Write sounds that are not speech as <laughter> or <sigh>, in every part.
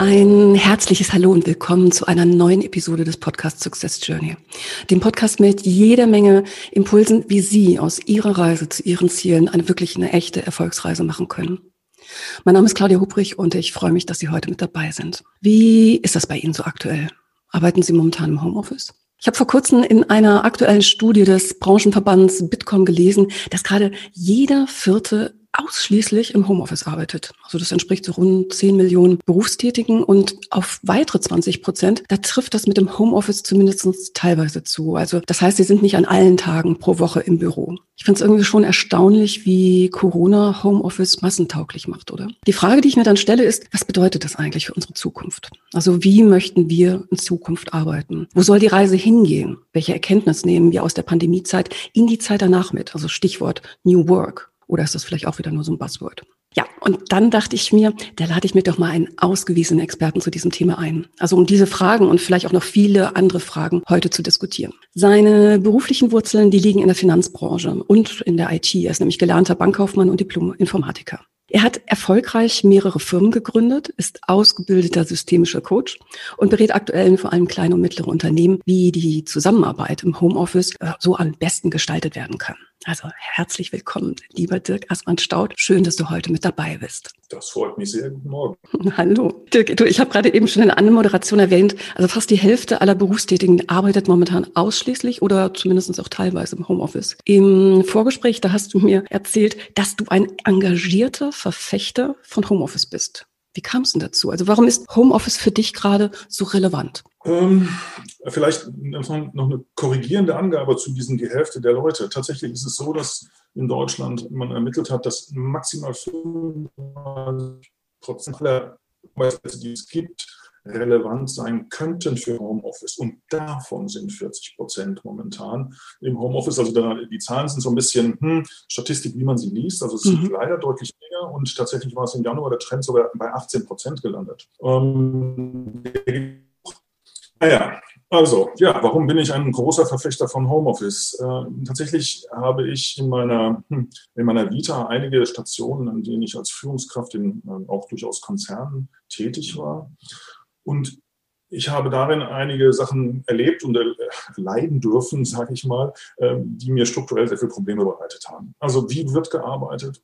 Ein herzliches Hallo und willkommen zu einer neuen Episode des Podcasts Success Journey. Dem Podcast mit jeder Menge Impulsen, wie Sie aus Ihrer Reise zu Ihren Zielen eine wirklich eine echte Erfolgsreise machen können. Mein Name ist Claudia Hubrich und ich freue mich, dass Sie heute mit dabei sind. Wie ist das bei Ihnen so aktuell? Arbeiten Sie momentan im Homeoffice? Ich habe vor kurzem in einer aktuellen Studie des Branchenverbands Bitkom gelesen, dass gerade jeder vierte ausschließlich im Homeoffice arbeitet. Also das entspricht so rund 10 Millionen Berufstätigen und auf weitere 20 Prozent, da trifft das mit dem Homeoffice zumindest teilweise zu. Also das heißt, sie sind nicht an allen Tagen pro Woche im Büro. Ich finde es irgendwie schon erstaunlich, wie Corona Homeoffice massentauglich macht, oder? Die Frage, die ich mir dann stelle, ist, was bedeutet das eigentlich für unsere Zukunft? Also wie möchten wir in Zukunft arbeiten? Wo soll die Reise hingehen? Welche Erkenntnis nehmen wir aus der Pandemiezeit in die Zeit danach mit? Also Stichwort New Work. Oder ist das vielleicht auch wieder nur so ein Buzzword? Ja, und dann dachte ich mir, da lade ich mir doch mal einen ausgewiesenen Experten zu diesem Thema ein. Also um diese Fragen und vielleicht auch noch viele andere Fragen heute zu diskutieren. Seine beruflichen Wurzeln, die liegen in der Finanzbranche und in der IT. Er ist nämlich gelernter Bankkaufmann und Diplom-Informatiker. Er hat erfolgreich mehrere Firmen gegründet, ist ausgebildeter systemischer Coach und berät aktuell vor allem kleine und mittlere Unternehmen, wie die Zusammenarbeit im Homeoffice äh, so am besten gestaltet werden kann. Also herzlich willkommen, lieber Dirk Assmann-Staud. Schön, dass du heute mit dabei bist. Das freut mich sehr. Guten Morgen. <laughs> Hallo. Dirk, du, ich habe gerade eben schon in der Anmoderation erwähnt, also fast die Hälfte aller Berufstätigen arbeitet momentan ausschließlich oder zumindest auch teilweise im Homeoffice. Im Vorgespräch, da hast du mir erzählt, dass du ein engagierter Verfechter von Homeoffice bist. Wie kam es denn dazu? Also warum ist Homeoffice für dich gerade so relevant? Ähm, vielleicht noch eine korrigierende Angabe zu diesen die Hälfte der Leute. Tatsächlich ist es so, dass in Deutschland man ermittelt hat, dass maximal 35 Prozent aller Arbeitsplätze, die es gibt, relevant sein könnten für Homeoffice. Und davon sind 40 Prozent momentan im Homeoffice. Also da, die Zahlen sind so ein bisschen hm, Statistik, wie man sie liest. Also es mhm. sind leider deutlich mehr. Und tatsächlich war es im Januar der Trend sogar bei 18 Prozent gelandet. Ähm, naja, also, ja, warum bin ich ein großer Verfechter von Homeoffice? Äh, tatsächlich habe ich in meiner, hm, in meiner Vita einige Stationen, an denen ich als Führungskraft in äh, auch durchaus Konzernen tätig war. Und ich habe darin einige Sachen erlebt und äh, leiden dürfen, sage ich mal, äh, die mir strukturell sehr viele Probleme bereitet haben. Also wie wird gearbeitet?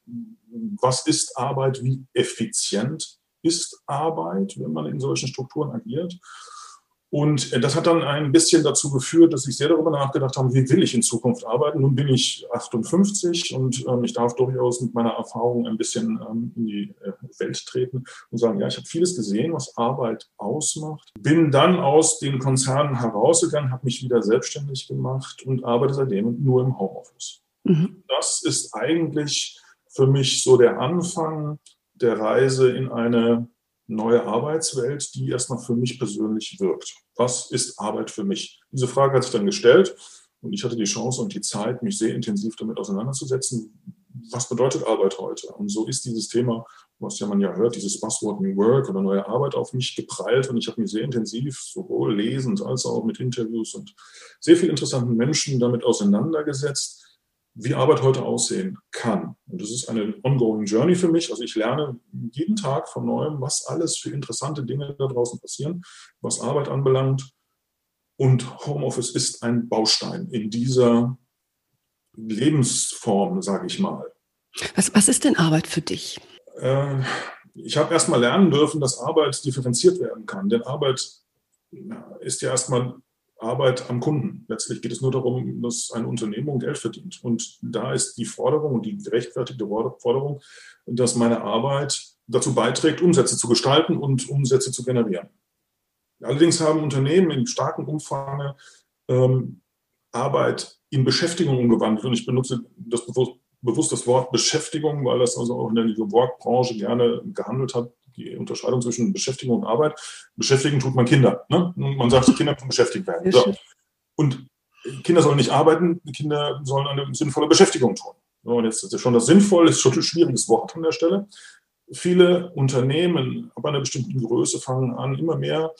Was ist Arbeit? Wie effizient ist Arbeit, wenn man in solchen Strukturen agiert? Und äh, das hat dann ein bisschen dazu geführt, dass ich sehr darüber nachgedacht habe, wie will ich in Zukunft arbeiten. Nun bin ich 58 und ähm, ich darf durchaus mit meiner Erfahrung ein bisschen ähm, in die äh, Welt treten und sagen, ja, ich habe vieles gesehen, was Arbeit ausmacht. Bin dann aus den Konzernen herausgegangen, habe mich wieder selbstständig gemacht und arbeite seitdem nur im Homeoffice. Mhm. Das ist eigentlich für mich so der Anfang der Reise in eine neue Arbeitswelt, die erstmal für mich persönlich wirkt. Was ist Arbeit für mich? Diese Frage hat sich dann gestellt und ich hatte die Chance und die Zeit, mich sehr intensiv damit auseinanderzusetzen. Was bedeutet Arbeit heute? Und so ist dieses Thema, was ja man ja hört, dieses Buzzword New Work oder neue Arbeit auf mich geprallt und ich habe mich sehr intensiv, sowohl lesend als auch mit Interviews und sehr viel interessanten Menschen damit auseinandergesetzt wie Arbeit heute aussehen kann. Und das ist eine ongoing Journey für mich. Also ich lerne jeden Tag von neuem, was alles für interessante Dinge da draußen passieren, was Arbeit anbelangt. Und Homeoffice ist ein Baustein in dieser Lebensform, sage ich mal. Was, was ist denn Arbeit für dich? Äh, ich habe erst mal lernen dürfen, dass Arbeit differenziert werden kann. Denn Arbeit ist ja erstmal Arbeit am Kunden. Letztlich geht es nur darum, dass eine Unternehmung Geld verdient. Und da ist die Forderung und die gerechtfertigte Forderung, dass meine Arbeit dazu beiträgt, Umsätze zu gestalten und Umsätze zu generieren. Allerdings haben Unternehmen in starkem Umfang ähm, Arbeit in Beschäftigung umgewandelt. Und ich benutze das bewusst, bewusst das Wort Beschäftigung, weil das also auch in der New Work-Branche gerne gehandelt hat, die Unterscheidung zwischen Beschäftigung und Arbeit. Beschäftigen tut man Kinder. Ne? Man sagt, Kinder müssen beschäftigt werden. So. Und Kinder sollen nicht arbeiten, Kinder sollen eine sinnvolle Beschäftigung tun. Und jetzt ist schon das Sinnvoll, ist schon ein schwieriges Wort an der Stelle. Viele Unternehmen ab einer bestimmten Größe fangen an, immer mehr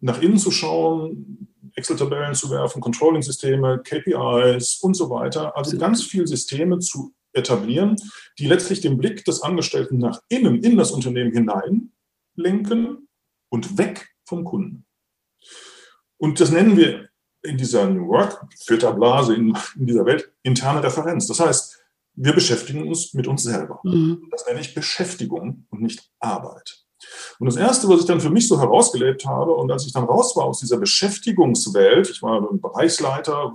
nach innen zu schauen, Excel-Tabellen zu werfen, Controlling-Systeme, KPIs und so weiter. Also ganz viele Systeme zu etablieren, die letztlich den Blick des Angestellten nach innen in das Unternehmen hinein lenken und weg vom Kunden. Und das nennen wir in dieser New Work Filterblase in, in dieser Welt interne Referenz. Das heißt, wir beschäftigen uns mit uns selber. Mhm. Das nenne ich Beschäftigung und nicht Arbeit. Und das Erste, was ich dann für mich so herausgelebt habe, und als ich dann raus war aus dieser Beschäftigungswelt, ich war Bereichsleiter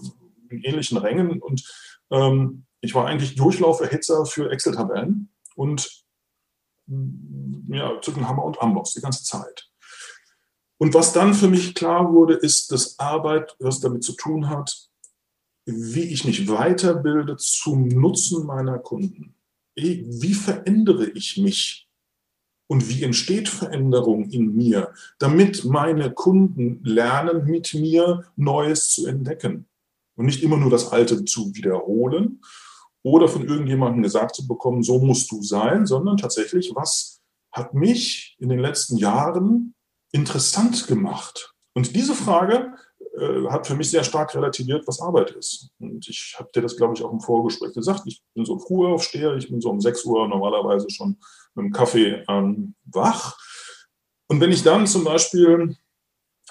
in ähnlichen Rängen und ähm, ich war eigentlich Durchlauferhitzer für Excel-Tabellen und ja, zwischen Hammer und Amboss die ganze Zeit. Und was dann für mich klar wurde, ist, dass Arbeit was damit zu tun hat, wie ich mich weiterbilde zum Nutzen meiner Kunden. Wie verändere ich mich? Und wie entsteht Veränderung in mir, damit meine Kunden lernen, mit mir Neues zu entdecken und nicht immer nur das Alte zu wiederholen oder von irgendjemandem gesagt zu bekommen, so musst du sein, sondern tatsächlich, was hat mich in den letzten Jahren interessant gemacht? Und diese Frage äh, hat für mich sehr stark relativiert, was Arbeit ist. Und ich habe dir das, glaube ich, auch im Vorgespräch gesagt. Ich bin so früh aufsteher, ich bin so um 6 Uhr normalerweise schon mit dem Kaffee ähm, wach. Und wenn ich dann zum Beispiel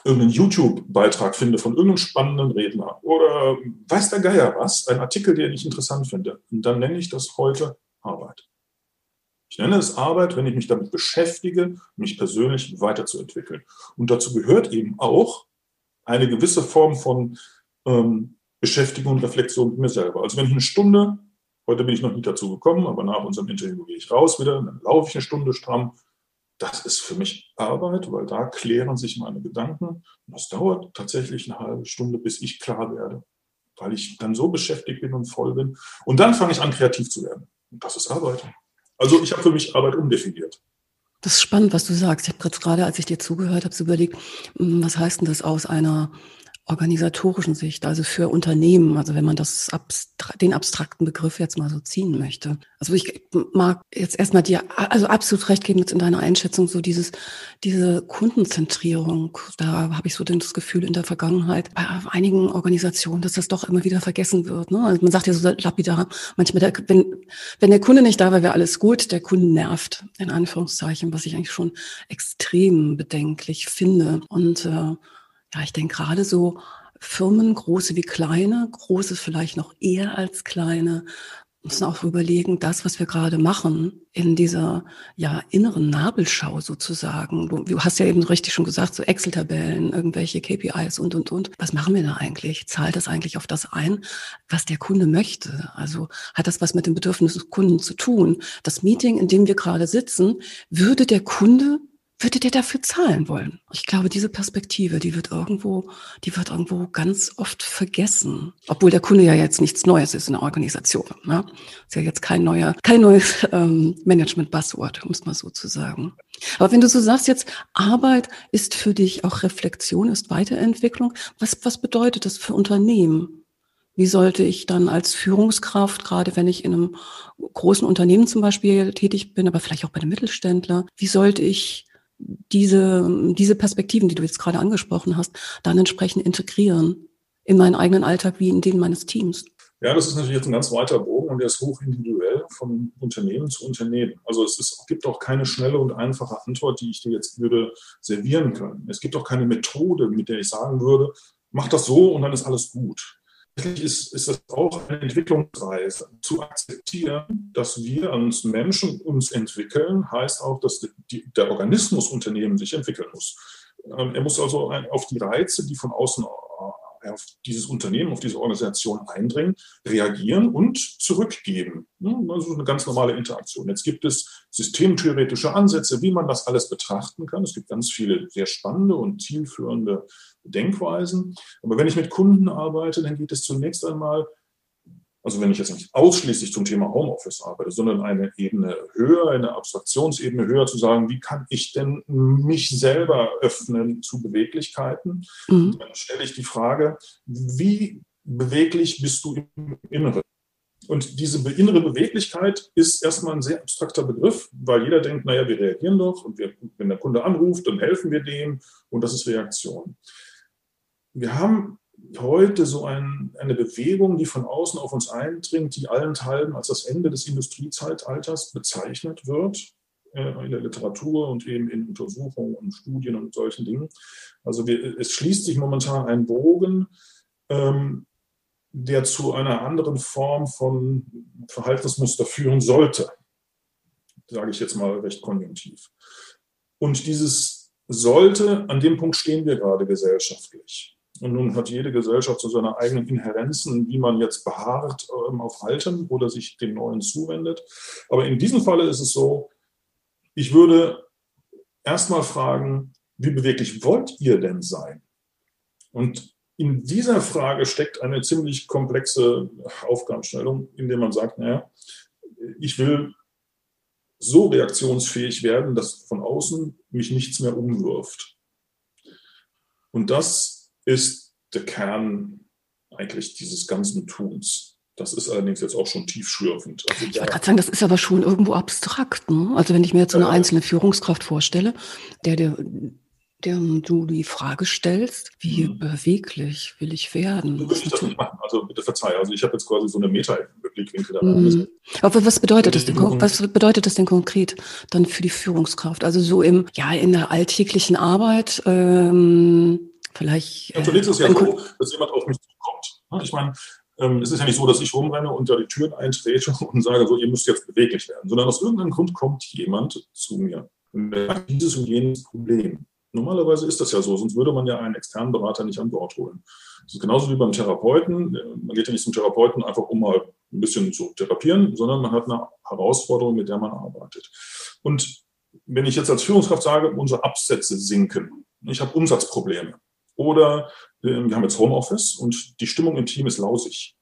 irgendeinen YouTube-Beitrag finde von irgendeinem spannenden Redner oder weiß der Geier was, ein Artikel, den ich interessant finde, dann nenne ich das heute Arbeit. Ich nenne es Arbeit, wenn ich mich damit beschäftige, mich persönlich weiterzuentwickeln. Und dazu gehört eben auch, eine gewisse Form von ähm, Beschäftigung und Reflexion mit mir selber. Also wenn ich eine Stunde, heute bin ich noch nicht dazu gekommen, aber nach unserem Interview gehe ich raus wieder, dann laufe ich eine Stunde stramm. Das ist für mich Arbeit, weil da klären sich meine Gedanken. Und das dauert tatsächlich eine halbe Stunde, bis ich klar werde, weil ich dann so beschäftigt bin und voll bin. Und dann fange ich an, kreativ zu werden. Und das ist Arbeit. Also ich habe für mich Arbeit umdefiniert. Das ist spannend, was du sagst. Ich habe gerade, als ich dir zugehört habe, so überlegt, hm, was heißt denn das aus einer organisatorischen Sicht, also für Unternehmen, also wenn man das den abstrakten Begriff jetzt mal so ziehen möchte. Also ich mag jetzt erstmal dir also absolut recht geben jetzt in deiner Einschätzung so dieses diese Kundenzentrierung. Da habe ich so das Gefühl in der Vergangenheit bei einigen Organisationen, dass das doch immer wieder vergessen wird. Ne? Also man sagt ja so lapidar, manchmal, der, wenn wenn der Kunde nicht da war, wäre alles gut. Der Kunde nervt in Anführungszeichen, was ich eigentlich schon extrem bedenklich finde und äh, ja, ich denke gerade so Firmen, große wie kleine, große vielleicht noch eher als kleine, müssen auch überlegen, das, was wir gerade machen, in dieser ja inneren Nabelschau sozusagen. Du, du hast ja eben richtig schon gesagt, so Excel-Tabellen, irgendwelche KPIs und und und. Was machen wir da eigentlich? Zahlt das eigentlich auf das ein, was der Kunde möchte? Also hat das was mit dem Bedürfnis des Kunden zu tun? Das Meeting, in dem wir gerade sitzen, würde der Kunde würdet ihr dafür zahlen wollen? Ich glaube, diese Perspektive, die wird irgendwo, die wird irgendwo ganz oft vergessen. Obwohl der Kunde ja jetzt nichts Neues ist in der Organisation. Ne? Ist ja jetzt kein neuer, kein neues ähm, Management-Buzzword, um es mal so zu sagen. Aber wenn du so sagst jetzt, Arbeit ist für dich auch Reflexion, ist Weiterentwicklung, was, was bedeutet das für Unternehmen? Wie sollte ich dann als Führungskraft, gerade wenn ich in einem großen Unternehmen zum Beispiel tätig bin, aber vielleicht auch bei einem Mittelständler, wie sollte ich diese, diese Perspektiven, die du jetzt gerade angesprochen hast, dann entsprechend integrieren in meinen eigenen Alltag wie in den meines Teams. Ja, das ist natürlich jetzt ein ganz weiter Bogen und der ist hoch individuell von Unternehmen zu Unternehmen. Also es ist, gibt auch keine schnelle und einfache Antwort, die ich dir jetzt würde servieren können. Es gibt auch keine Methode, mit der ich sagen würde, mach das so und dann ist alles gut ist, ist es auch eine Entwicklungsreise. Zu akzeptieren, dass wir als Menschen uns entwickeln, heißt auch, dass die, der Organismus Unternehmen sich entwickeln muss. Ähm, er muss also auf die Reize, die von außen auf dieses Unternehmen, auf diese Organisation eindringen, reagieren und zurückgeben. Das ist eine ganz normale Interaktion. Jetzt gibt es systemtheoretische Ansätze, wie man das alles betrachten kann. Es gibt ganz viele sehr spannende und zielführende Denkweisen. Aber wenn ich mit Kunden arbeite, dann geht es zunächst einmal also wenn ich jetzt nicht ausschließlich zum Thema Homeoffice arbeite, sondern eine Ebene höher, eine Abstraktionsebene höher zu sagen, wie kann ich denn mich selber öffnen zu Beweglichkeiten, mhm. dann stelle ich die Frage, wie beweglich bist du im Inneren? Und diese innere Beweglichkeit ist erstmal ein sehr abstrakter Begriff, weil jeder denkt, naja, wir reagieren doch und wir, wenn der Kunde anruft, dann helfen wir dem und das ist Reaktion. Wir haben heute so ein, eine Bewegung, die von außen auf uns eindringt, die allenthalben als das Ende des Industriezeitalters bezeichnet wird äh, in der Literatur und eben in Untersuchungen und Studien und solchen Dingen. Also wir, es schließt sich momentan ein Bogen, ähm, der zu einer anderen Form von Verhaltensmuster führen sollte, sage ich jetzt mal recht konjunktiv. Und dieses sollte, an dem Punkt stehen wir gerade gesellschaftlich. Und nun hat jede Gesellschaft so seine eigenen Inherenzen, wie man jetzt beharrt ähm, auf oder sich dem Neuen zuwendet. Aber in diesem Falle ist es so, ich würde erstmal fragen, wie beweglich wollt ihr denn sein? Und in dieser Frage steckt eine ziemlich komplexe Aufgabenstellung, indem man sagt, naja, ich will so reaktionsfähig werden, dass von außen mich nichts mehr umwirft. Und das ist der Kern eigentlich dieses ganzen Tuns. Das ist allerdings jetzt auch schon tiefschürfend. Also ich wollte gerade sagen, das ist aber schon irgendwo abstrakt. Ne? Also wenn ich mir jetzt so eine einzelne Führungskraft vorstelle, der, der, der du die Frage stellst, wie mhm. beweglich will ich werden? So würde ich das nicht machen. Also bitte verzeih. Also ich habe jetzt quasi so eine Meta-Blickwinkel. Mhm. Aber was bedeutet das denn? Was bedeutet das denn konkret dann für die Führungskraft? Also so im, ja, in der alltäglichen Arbeit, ähm, Vielleicht. Ja, zunächst ist es ja so, dass jemand auf mich zukommt. Ich meine, ähm, es ist ja nicht so, dass ich rumrenne und da die Türen eintrete <laughs> und sage, so, ihr müsst jetzt beweglich werden, sondern aus irgendeinem Grund kommt jemand zu mir und der hat dieses und jenes Problem. Normalerweise ist das ja so, sonst würde man ja einen externen Berater nicht an Bord holen. Das ist genauso wie beim Therapeuten. Man geht ja nicht zum Therapeuten einfach, um mal ein bisschen zu therapieren, sondern man hat eine Herausforderung, mit der man arbeitet. Und wenn ich jetzt als Führungskraft sage, unsere Absätze sinken, ich habe Umsatzprobleme, oder äh, wir haben jetzt Homeoffice und die Stimmung im Team ist lausig.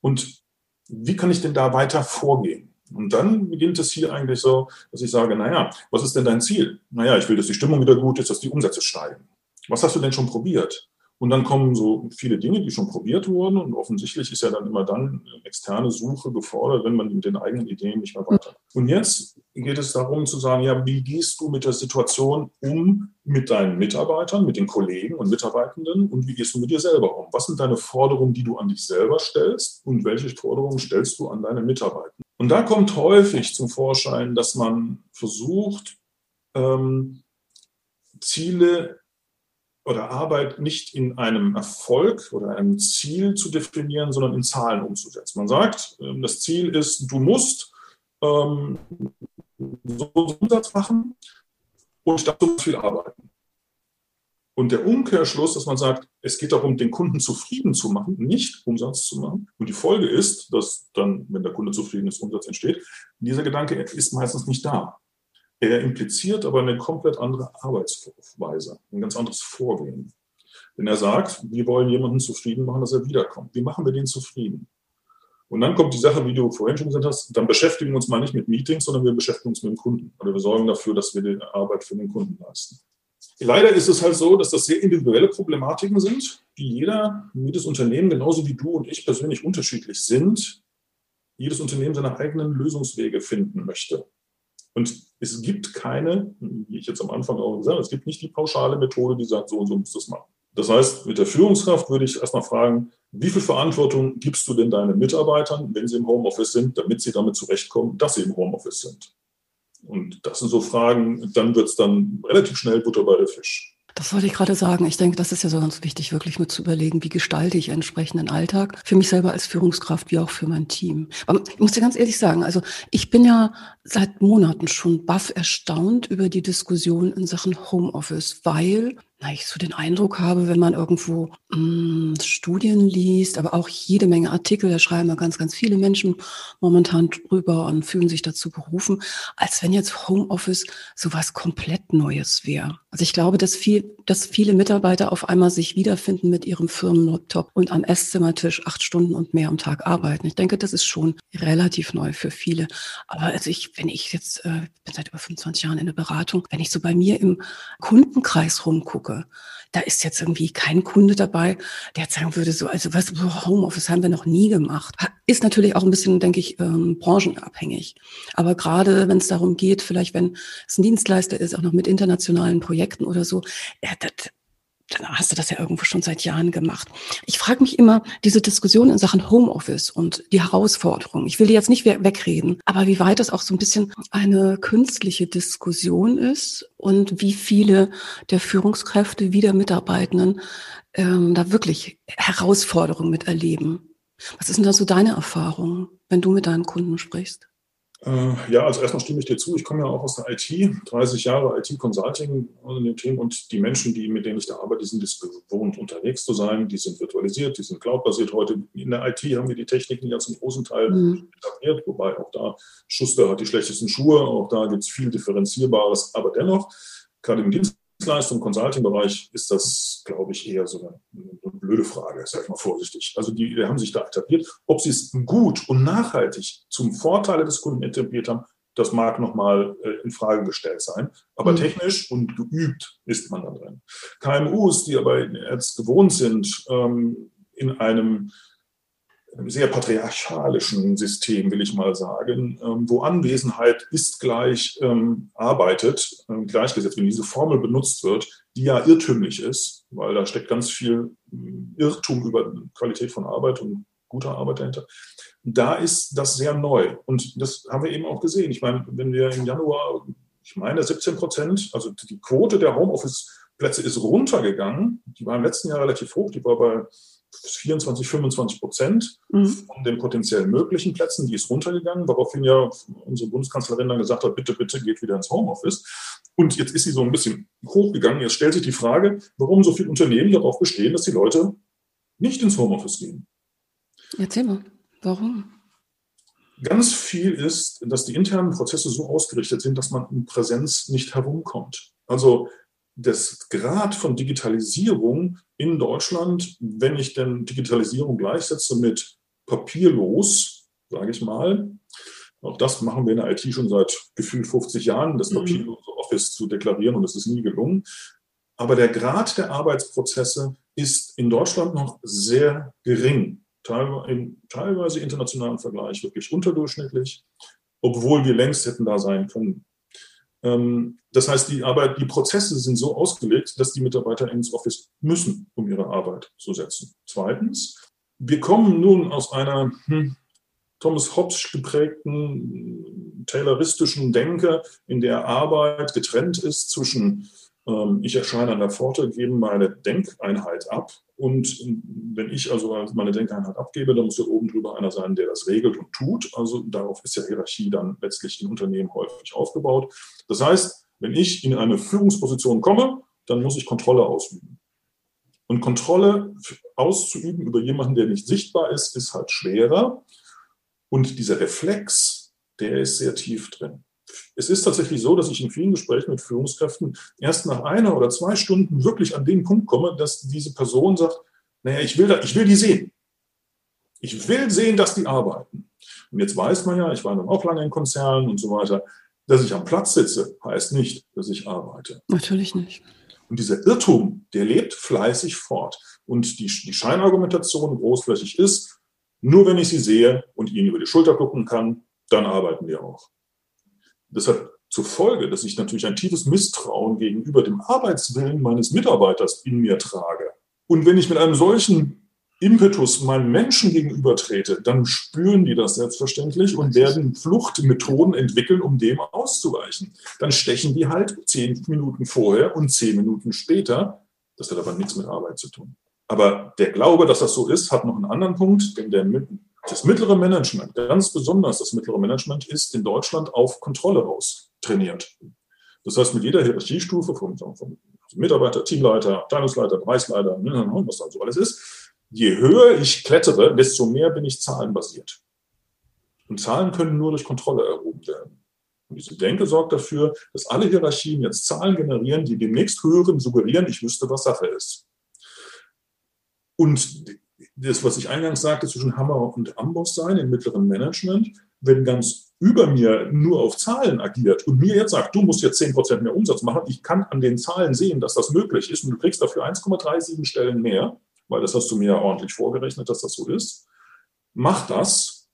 Und wie kann ich denn da weiter vorgehen? Und dann beginnt es hier eigentlich so, dass ich sage, naja, was ist denn dein Ziel? Naja, ich will, dass die Stimmung wieder gut ist, dass die Umsätze steigen. Was hast du denn schon probiert? Und dann kommen so viele Dinge, die schon probiert wurden. Und offensichtlich ist ja dann immer dann externe Suche gefordert, wenn man mit den eigenen Ideen nicht mehr weiter. Und jetzt geht es darum zu sagen, ja, wie gehst du mit der Situation um mit deinen Mitarbeitern, mit den Kollegen und Mitarbeitenden und wie gehst du mit dir selber um? Was sind deine Forderungen, die du an dich selber stellst und welche Forderungen stellst du an deine Mitarbeiter? Und da kommt häufig zum Vorschein, dass man versucht, ähm, Ziele oder Arbeit nicht in einem Erfolg oder einem Ziel zu definieren, sondern in Zahlen umzusetzen. Man sagt, ähm, das Ziel ist, du musst ähm, so Umsatz machen und dazu viel arbeiten. Und der Umkehrschluss, dass man sagt, es geht darum, den Kunden zufrieden zu machen, nicht Umsatz zu machen. Und die Folge ist, dass dann, wenn der Kunde zufrieden ist, Umsatz entsteht. Dieser Gedanke ist meistens nicht da. Er impliziert aber eine komplett andere Arbeitsweise, ein ganz anderes Vorgehen. Wenn er sagt, wir wollen jemanden zufrieden machen, dass er wiederkommt. Wie machen wir den zufrieden? Und dann kommt die Sache, wie du vorhin schon gesagt hast, dann beschäftigen wir uns mal nicht mit Meetings, sondern wir beschäftigen uns mit dem Kunden. Oder wir sorgen dafür, dass wir die Arbeit für den Kunden leisten. Leider ist es halt so, dass das sehr individuelle Problematiken sind, die jeder, jedes Unternehmen, genauso wie du und ich persönlich unterschiedlich sind, jedes Unternehmen seine eigenen Lösungswege finden möchte. Und es gibt keine, wie ich jetzt am Anfang auch gesagt habe, es gibt nicht die pauschale Methode, die sagt, so und so musst du es machen. Das heißt, mit der Führungskraft würde ich erstmal fragen, wie viel Verantwortung gibst du denn deinen Mitarbeitern, wenn sie im Homeoffice sind, damit sie damit zurechtkommen, dass sie im Homeoffice sind? Und das sind so Fragen, dann wird es dann relativ schnell Butter bei der Fisch. Das wollte ich gerade sagen. Ich denke, das ist ja so ganz wichtig, wirklich mit zu überlegen, wie gestalte ich entsprechenden Alltag für mich selber als Führungskraft, wie auch für mein Team. Aber ich muss dir ganz ehrlich sagen, also ich bin ja seit Monaten schon baff erstaunt über die Diskussion in Sachen Homeoffice, weil na, ich so den Eindruck habe, wenn man irgendwo mh, hm, Studien liest, aber auch jede Menge Artikel, da schreiben ja ganz, ganz viele Menschen momentan drüber und fühlen sich dazu berufen, als wenn jetzt Homeoffice sowas komplett Neues wäre. Also ich glaube, dass viel, dass viele Mitarbeiter auf einmal sich wiederfinden mit ihrem Firmenlaptop und am Esszimmertisch acht Stunden und mehr am Tag arbeiten. Ich denke, das ist schon relativ neu für viele. Aber also ich, wenn ich jetzt, äh, bin seit über 25 Jahren in der Beratung, wenn ich so bei mir im Kundenkreis rumgucke, da ist jetzt irgendwie kein Kunde dabei, der sagen würde, so, also was, Homeoffice haben wir noch nie gemacht. Ist natürlich auch ein bisschen, denke ich, ähm, branchenabhängig. Aber gerade wenn es darum geht, vielleicht wenn es ein Dienstleister ist, auch noch mit internationalen Projekten oder so, ja, das, dann hast du das ja irgendwo schon seit Jahren gemacht. Ich frage mich immer, diese Diskussion in Sachen Homeoffice und die Herausforderung, ich will die jetzt nicht wegreden, aber wie weit das auch so ein bisschen eine künstliche Diskussion ist und wie viele der Führungskräfte, wie der Mitarbeitenden ähm, da wirklich Herausforderungen miterleben. Was ist denn da so deine Erfahrung, wenn du mit deinen Kunden sprichst? Äh, ja, also erstmal stimme ich dir zu. Ich komme ja auch aus der IT, 30 Jahre IT-Consulting in dem Team und die Menschen, die, mit denen ich da arbeite, die sind es gewohnt, unterwegs zu sein. Die sind virtualisiert, die sind cloudbasiert. Heute in der IT haben wir die Techniken ja zum großen Teil mhm. etabliert, wobei auch da Schuster hat die schlechtesten Schuhe, auch da gibt es viel Differenzierbares, aber dennoch, gerade im Dienst Dienstleistung, Consulting-Bereich ist das, glaube ich, eher so eine blöde Frage, sage ich mal vorsichtig. Also die, die haben sich da etabliert. Ob sie es gut und nachhaltig zum Vorteile des Kunden etabliert haben, das mag nochmal äh, in Frage gestellt sein. Aber mhm. technisch und geübt ist man da drin. KMUs, die aber jetzt gewohnt sind, ähm, in einem sehr patriarchalischen System, will ich mal sagen, ähm, wo Anwesenheit ist gleich ähm, arbeitet, ähm, gleichgesetzt, wenn diese Formel benutzt wird, die ja irrtümlich ist, weil da steckt ganz viel ähm, Irrtum über Qualität von Arbeit und guter Arbeit dahinter. Da ist das sehr neu. Und das haben wir eben auch gesehen. Ich meine, wenn wir im Januar, ich meine 17 Prozent, also die Quote der Homeoffice-Plätze ist runtergegangen. Die war im letzten Jahr relativ hoch, die war bei 24, 25 Prozent mhm. von den potenziell möglichen Plätzen, die ist runtergegangen, woraufhin ja unsere Bundeskanzlerin dann gesagt hat, bitte, bitte geht wieder ins Homeoffice. Und jetzt ist sie so ein bisschen hochgegangen. Jetzt stellt sich die Frage, warum so viele Unternehmen darauf bestehen, dass die Leute nicht ins Homeoffice gehen. Erzähl mal, warum? Ganz viel ist, dass die internen Prozesse so ausgerichtet sind, dass man in Präsenz nicht herumkommt. Also das Grad von Digitalisierung in Deutschland, wenn ich denn Digitalisierung gleichsetze mit papierlos, sage ich mal, auch das machen wir in der IT schon seit gefühlt 50 Jahren, das mhm. papierlose Office zu deklarieren und es ist nie gelungen. Aber der Grad der Arbeitsprozesse ist in Deutschland noch sehr gering, teilweise internationalen Vergleich wirklich unterdurchschnittlich, obwohl wir längst hätten da sein können. Ähm, das heißt, die Arbeit, die Prozesse sind so ausgelegt, dass die Mitarbeiter ins Office müssen, um ihre Arbeit zu setzen. Zweitens, wir kommen nun aus einer hm, Thomas Hobbes geprägten tayloristischen Denke, in der Arbeit getrennt ist zwischen ich erscheine an der Pforte, gebe meine Denkeinheit ab. Und wenn ich also meine Denkeinheit abgebe, dann muss ja oben drüber einer sein, der das regelt und tut. Also darauf ist ja Hierarchie dann letztlich in Unternehmen häufig aufgebaut. Das heißt, wenn ich in eine Führungsposition komme, dann muss ich Kontrolle ausüben. Und Kontrolle auszuüben über jemanden, der nicht sichtbar ist, ist halt schwerer. Und dieser Reflex, der ist sehr tief drin. Es ist tatsächlich so, dass ich in vielen Gesprächen mit Führungskräften erst nach einer oder zwei Stunden wirklich an den Punkt komme, dass diese Person sagt, naja, ich will, da, ich will die sehen. Ich will sehen, dass die arbeiten. Und jetzt weiß man ja, ich war dann auch lange in Konzernen und so weiter, dass ich am Platz sitze, heißt nicht, dass ich arbeite. Natürlich nicht. Und dieser Irrtum, der lebt fleißig fort. Und die, die Scheinargumentation großflächig ist, nur wenn ich sie sehe und ihnen über die Schulter gucken kann, dann arbeiten wir auch. Das hat zur Folge, dass ich natürlich ein tiefes Misstrauen gegenüber dem Arbeitswillen meines Mitarbeiters in mir trage. Und wenn ich mit einem solchen Impetus meinen Menschen gegenüber trete, dann spüren die das selbstverständlich und werden Fluchtmethoden entwickeln, um dem auszuweichen. Dann stechen die halt zehn Minuten vorher und zehn Minuten später. Das hat aber nichts mit Arbeit zu tun. Aber der Glaube, dass das so ist, hat noch einen anderen Punkt, denn der das mittlere Management, ganz besonders das mittlere Management, ist in Deutschland auf Kontrolle aus trainiert. Das heißt, mit jeder Hierarchiestufe vom, vom Mitarbeiter, Teamleiter, Abteilungsleiter, Bereichsleiter, ne, was da so alles ist. Je höher ich klettere, desto mehr bin ich zahlenbasiert. Und Zahlen können nur durch Kontrolle erhoben werden. Und diese Denke sorgt dafür, dass alle Hierarchien jetzt Zahlen generieren, die demnächst hören, suggerieren, ich wüsste, was Sache ist. Und das, was ich eingangs sagte, zwischen Hammer und Amboss sein im mittleren Management, wenn ganz über mir nur auf Zahlen agiert und mir jetzt sagt, du musst jetzt 10% mehr Umsatz machen, ich kann an den Zahlen sehen, dass das möglich ist und du kriegst dafür 1,37 Stellen mehr, weil das hast du mir ja ordentlich vorgerechnet, dass das so ist, mach das.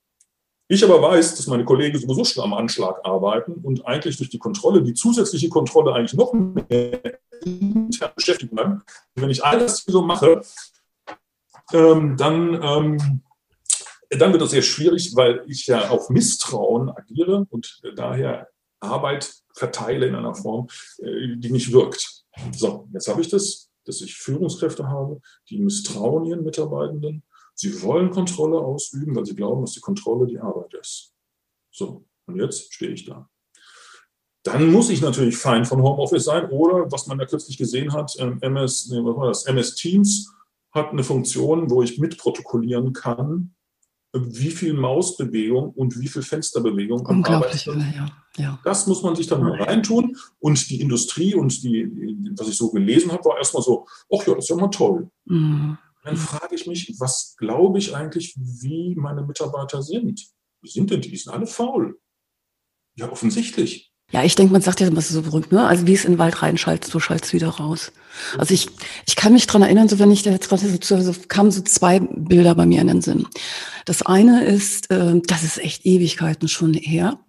Ich aber weiß, dass meine Kollegen sowieso schon am Anschlag arbeiten und eigentlich durch die Kontrolle, die zusätzliche Kontrolle eigentlich noch mehr intern beschäftigen bleiben. Wenn ich alles so mache, ähm, dann, ähm, dann wird das sehr schwierig, weil ich ja auf Misstrauen agiere und daher Arbeit verteile in einer Form, äh, die nicht wirkt. So, jetzt habe ich das, dass ich Führungskräfte habe, die misstrauen ihren Mitarbeitenden. Sie wollen Kontrolle ausüben, weil sie glauben, dass die Kontrolle die Arbeit ist. So, und jetzt stehe ich da. Dann muss ich natürlich fein von Homeoffice sein oder, was man ja kürzlich gesehen hat, MS, nee, was war das, MS Teams hat eine Funktion, wo ich mitprotokollieren kann, wie viel Mausbewegung und wie viel Fensterbewegung am Unglaublich, ja, ja. Das muss man sich dann mal reintun. Und die Industrie und die, was ich so gelesen habe, war erstmal so, ach ja, das ist ja mal toll. Mhm. Dann frage ich mich, was glaube ich eigentlich, wie meine Mitarbeiter sind? Wie sind denn die? Die sind alle faul. Ja, offensichtlich. Ja, ich denke, man sagt ja immer so berühmt, ne? Also wie es in den Wald reinschaltet, so schallt es wieder raus. Also ich, ich kann mich dran erinnern, so wenn ich da jetzt gerade so, so kamen so zwei Bilder bei mir in den Sinn. Das eine ist, äh, das ist echt Ewigkeiten schon her.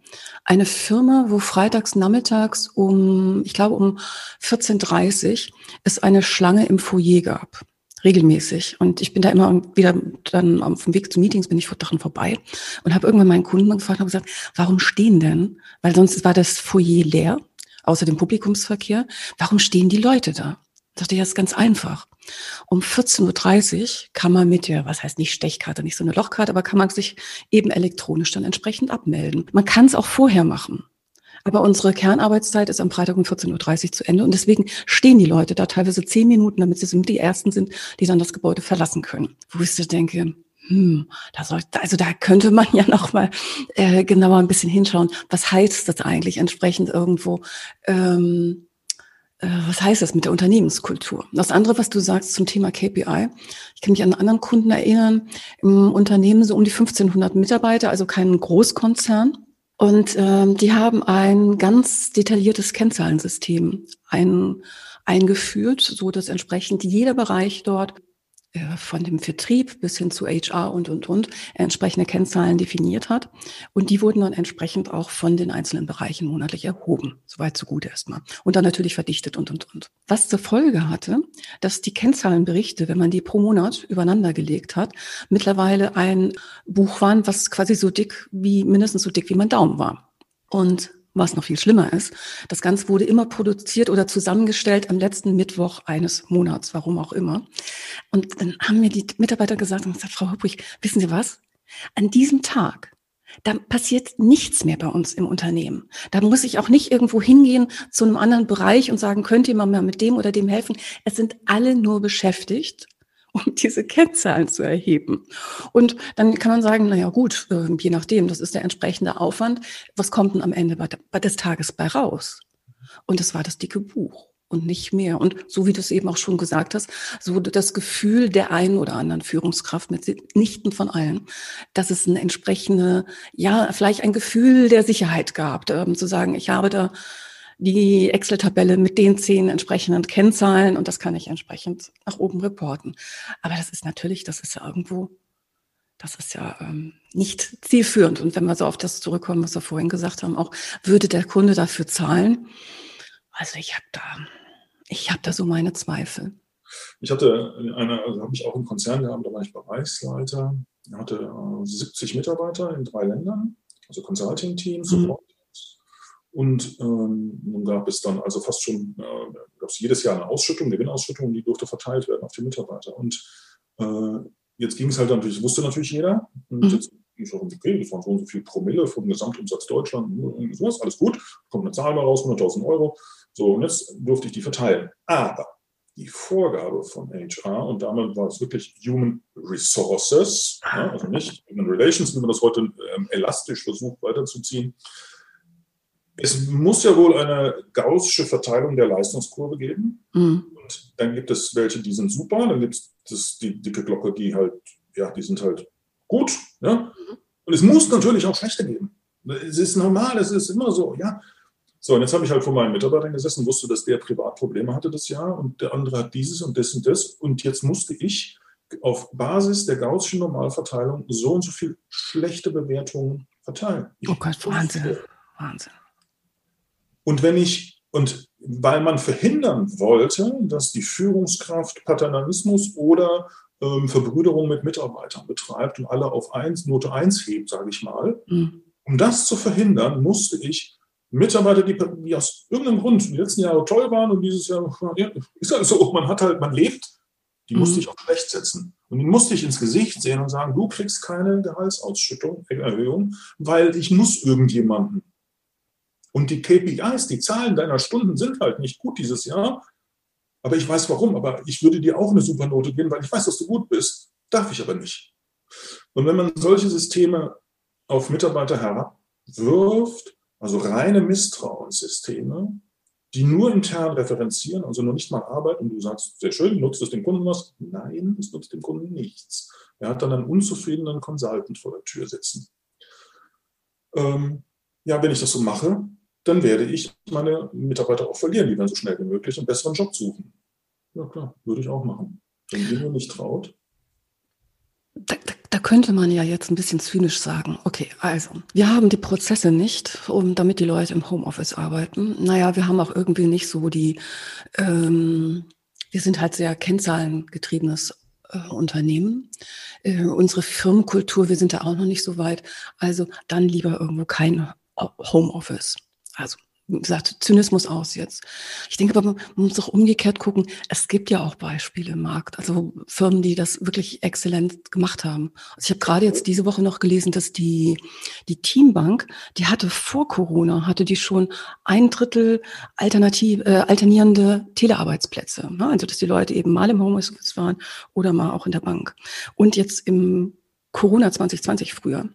Eine Firma, wo freitags nachmittags um, ich glaube um 14.30 es eine Schlange im Foyer gab regelmäßig. Und ich bin da immer wieder dann auf dem Weg zu Meetings bin ich daran vorbei und habe irgendwann meinen Kunden gefragt und gesagt, warum stehen denn? Weil sonst war das Foyer leer, außer dem Publikumsverkehr. Warum stehen die Leute da? Ich dachte, ja, ist ganz einfach. Um 14.30 Uhr kann man mit der, was heißt nicht Stechkarte, nicht so eine Lochkarte, aber kann man sich eben elektronisch dann entsprechend abmelden. Man kann es auch vorher machen. Aber unsere Kernarbeitszeit ist am Freitag um 14.30 Uhr zu Ende und deswegen stehen die Leute da teilweise zehn Minuten, damit sie die Ersten sind, die dann das Gebäude verlassen können. Wo ich so denke, hm, da soll, also da könnte man <laughs> ja noch mal äh, genauer ein bisschen hinschauen. Was heißt das eigentlich entsprechend irgendwo? Ähm, äh, was heißt das mit der Unternehmenskultur? Das andere, was du sagst zum Thema KPI, ich kann mich an anderen Kunden erinnern, im Unternehmen so um die 1500 Mitarbeiter, also kein Großkonzern. Und ähm, die haben ein ganz detailliertes Kennzahlensystem ein, eingeführt, so dass entsprechend jeder Bereich dort von dem Vertrieb bis hin zu HR und, und, und entsprechende Kennzahlen definiert hat. Und die wurden dann entsprechend auch von den einzelnen Bereichen monatlich erhoben. Soweit so gut erstmal. Und dann natürlich verdichtet und, und, und. Was zur Folge hatte, dass die Kennzahlenberichte, wenn man die pro Monat übereinander gelegt hat, mittlerweile ein Buch waren, was quasi so dick wie, mindestens so dick wie mein Daumen war. Und was noch viel schlimmer ist, das Ganze wurde immer produziert oder zusammengestellt am letzten Mittwoch eines Monats, warum auch immer. Und dann haben mir die Mitarbeiter gesagt und gesagt, Frau Hübrig, wissen Sie was? An diesem Tag, da passiert nichts mehr bei uns im Unternehmen. Da muss ich auch nicht irgendwo hingehen zu einem anderen Bereich und sagen, könnt ihr mal mit dem oder dem helfen. Es sind alle nur beschäftigt um diese Kennzahlen zu erheben. Und dann kann man sagen, na ja, gut, ähm, je nachdem, das ist der entsprechende Aufwand. Was kommt denn am Ende des Tages bei raus? Und es war das dicke Buch und nicht mehr. Und so wie du es eben auch schon gesagt hast, so das Gefühl der einen oder anderen Führungskraft, mitnichten von allen, dass es eine entsprechende, ja, vielleicht ein Gefühl der Sicherheit gab, ähm, zu sagen, ich habe da die Excel-Tabelle mit den zehn entsprechenden Kennzahlen und das kann ich entsprechend nach oben reporten. Aber das ist natürlich, das ist ja irgendwo, das ist ja ähm, nicht zielführend. Und wenn wir so auf das zurückkommen, was wir vorhin gesagt haben, auch würde der Kunde dafür zahlen? Also ich habe da, ich habe da so meine Zweifel. Ich hatte eine, also habe ich auch im Konzern gehabt, da war ich Bereichsleiter, hatte 70 äh, Mitarbeiter in drei Ländern, also Consulting-Team, Support. Und ähm, nun gab es dann also fast schon, äh, gab es jedes Jahr eine Ausschüttung, Gewinnausschüttung, die durfte verteilt werden auf die Mitarbeiter. Und äh, jetzt ging es halt natürlich, das wusste natürlich jeder. Und mhm. jetzt ging es auch okay, das waren so und so viel Promille vom Gesamtumsatz Deutschland, sowas, alles gut, kommt eine Zahl mal raus, 100.000 Euro. So, und jetzt durfte ich die verteilen. Aber die Vorgabe von HR, und damit war es wirklich Human Resources, ja, also nicht Human Relations, wie man das heute ähm, elastisch versucht weiterzuziehen. Es muss ja wohl eine gaussische Verteilung der Leistungskurve geben. Mhm. Und dann gibt es welche, die sind super, dann gibt es die dicke Glocke, die halt, ja, die sind halt gut. Ja? Und es muss natürlich auch schlechte geben. Es ist normal, es ist immer so, ja. So, und jetzt habe ich halt vor meinen Mitarbeitern gesessen wusste, dass der Privatprobleme hatte das Jahr und der andere hat dieses und das und das. Und jetzt musste ich auf Basis der gaußschen Normalverteilung so und so viel schlechte Bewertungen verteilen. Ich oh Gott, Wahnsinn. Wahnsinn. Und wenn ich, und weil man verhindern wollte, dass die Führungskraft Paternalismus oder ähm, Verbrüderung mit Mitarbeitern betreibt und alle auf eins, Note 1 hebt, sage ich mal, mhm. um das zu verhindern, musste ich Mitarbeiter, die, die, aus irgendeinem Grund die letzten Jahre toll waren und dieses Jahr ja, ist halt so, man hat halt, man lebt, die mhm. musste ich auch schlecht setzen. Und die musste ich ins Gesicht sehen und sagen, du kriegst keine Gehaltsausschüttung, Erhöhung, weil ich muss irgendjemanden. Und die KPIs, die Zahlen deiner Stunden sind halt nicht gut dieses Jahr. Aber ich weiß warum. Aber ich würde dir auch eine Supernote geben, weil ich weiß, dass du gut bist. Darf ich aber nicht. Und wenn man solche Systeme auf Mitarbeiter herabwirft, also reine Misstrauenssysteme, die nur intern referenzieren, also nur nicht mal arbeiten und du sagst, sehr schön, nutzt es dem Kunden was? Nein, es nutzt dem Kunden nichts. Er hat dann einen unzufriedenen Consultant vor der Tür sitzen. Ähm, ja, wenn ich das so mache, dann werde ich meine Mitarbeiter auch verlieren. Die werden so schnell wie möglich einen besseren Job suchen. Ja, klar, würde ich auch machen. Wenn ihr mir nicht traut, da, da, da, könnte man ja jetzt ein bisschen zynisch sagen, okay, also, wir haben die Prozesse nicht, um, damit die Leute im Homeoffice arbeiten. Naja, wir haben auch irgendwie nicht so die, ähm, wir sind halt sehr kennzahlengetriebenes äh, Unternehmen. Äh, unsere Firmenkultur, wir sind da auch noch nicht so weit. Also dann lieber irgendwo kein Homeoffice. Also wie gesagt, Zynismus aus jetzt. Ich denke aber, man muss auch umgekehrt gucken. Es gibt ja auch Beispiele im Markt, also Firmen, die das wirklich exzellent gemacht haben. Also ich habe gerade jetzt diese Woche noch gelesen, dass die, die Teambank, die hatte vor Corona, hatte die schon ein Drittel alternativ, äh, alternierende Telearbeitsplätze. Ne? Also dass die Leute eben mal im Homeoffice waren oder mal auch in der Bank. Und jetzt im Corona 2020 früher.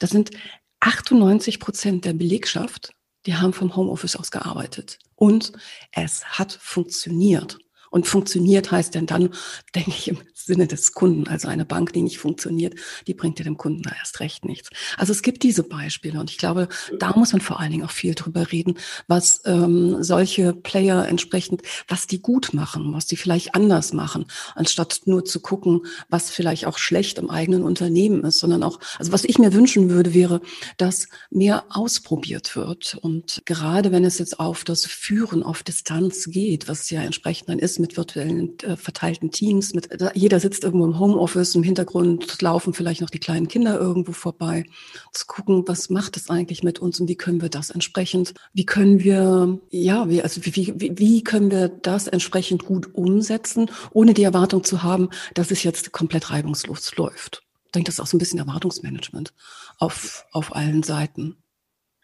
Das sind 98 Prozent der Belegschaft die haben vom Homeoffice aus gearbeitet. Und es hat funktioniert. Und funktioniert heißt denn dann, <laughs> denke ich, im Sinne des Kunden. Also eine Bank, die nicht funktioniert, die bringt ja dem Kunden da erst recht nichts. Also es gibt diese Beispiele und ich glaube, da muss man vor allen Dingen auch viel drüber reden, was ähm, solche Player entsprechend, was die gut machen, was die vielleicht anders machen, anstatt nur zu gucken, was vielleicht auch schlecht im eigenen Unternehmen ist, sondern auch, also was ich mir wünschen würde, wäre, dass mehr ausprobiert wird. Und gerade wenn es jetzt auf das Führen auf Distanz geht, was ja entsprechend dann ist, mit virtuellen äh, verteilten Teams, mit jeder sitzt irgendwo im Homeoffice, im Hintergrund laufen vielleicht noch die kleinen Kinder irgendwo vorbei, zu gucken, was macht es eigentlich mit uns und wie können wir das entsprechend, wie können wir, ja, wie, also wie, wie, wie können wir das entsprechend gut umsetzen, ohne die Erwartung zu haben, dass es jetzt komplett reibungslos läuft. Ich denke, das ist auch so ein bisschen Erwartungsmanagement auf, auf allen Seiten.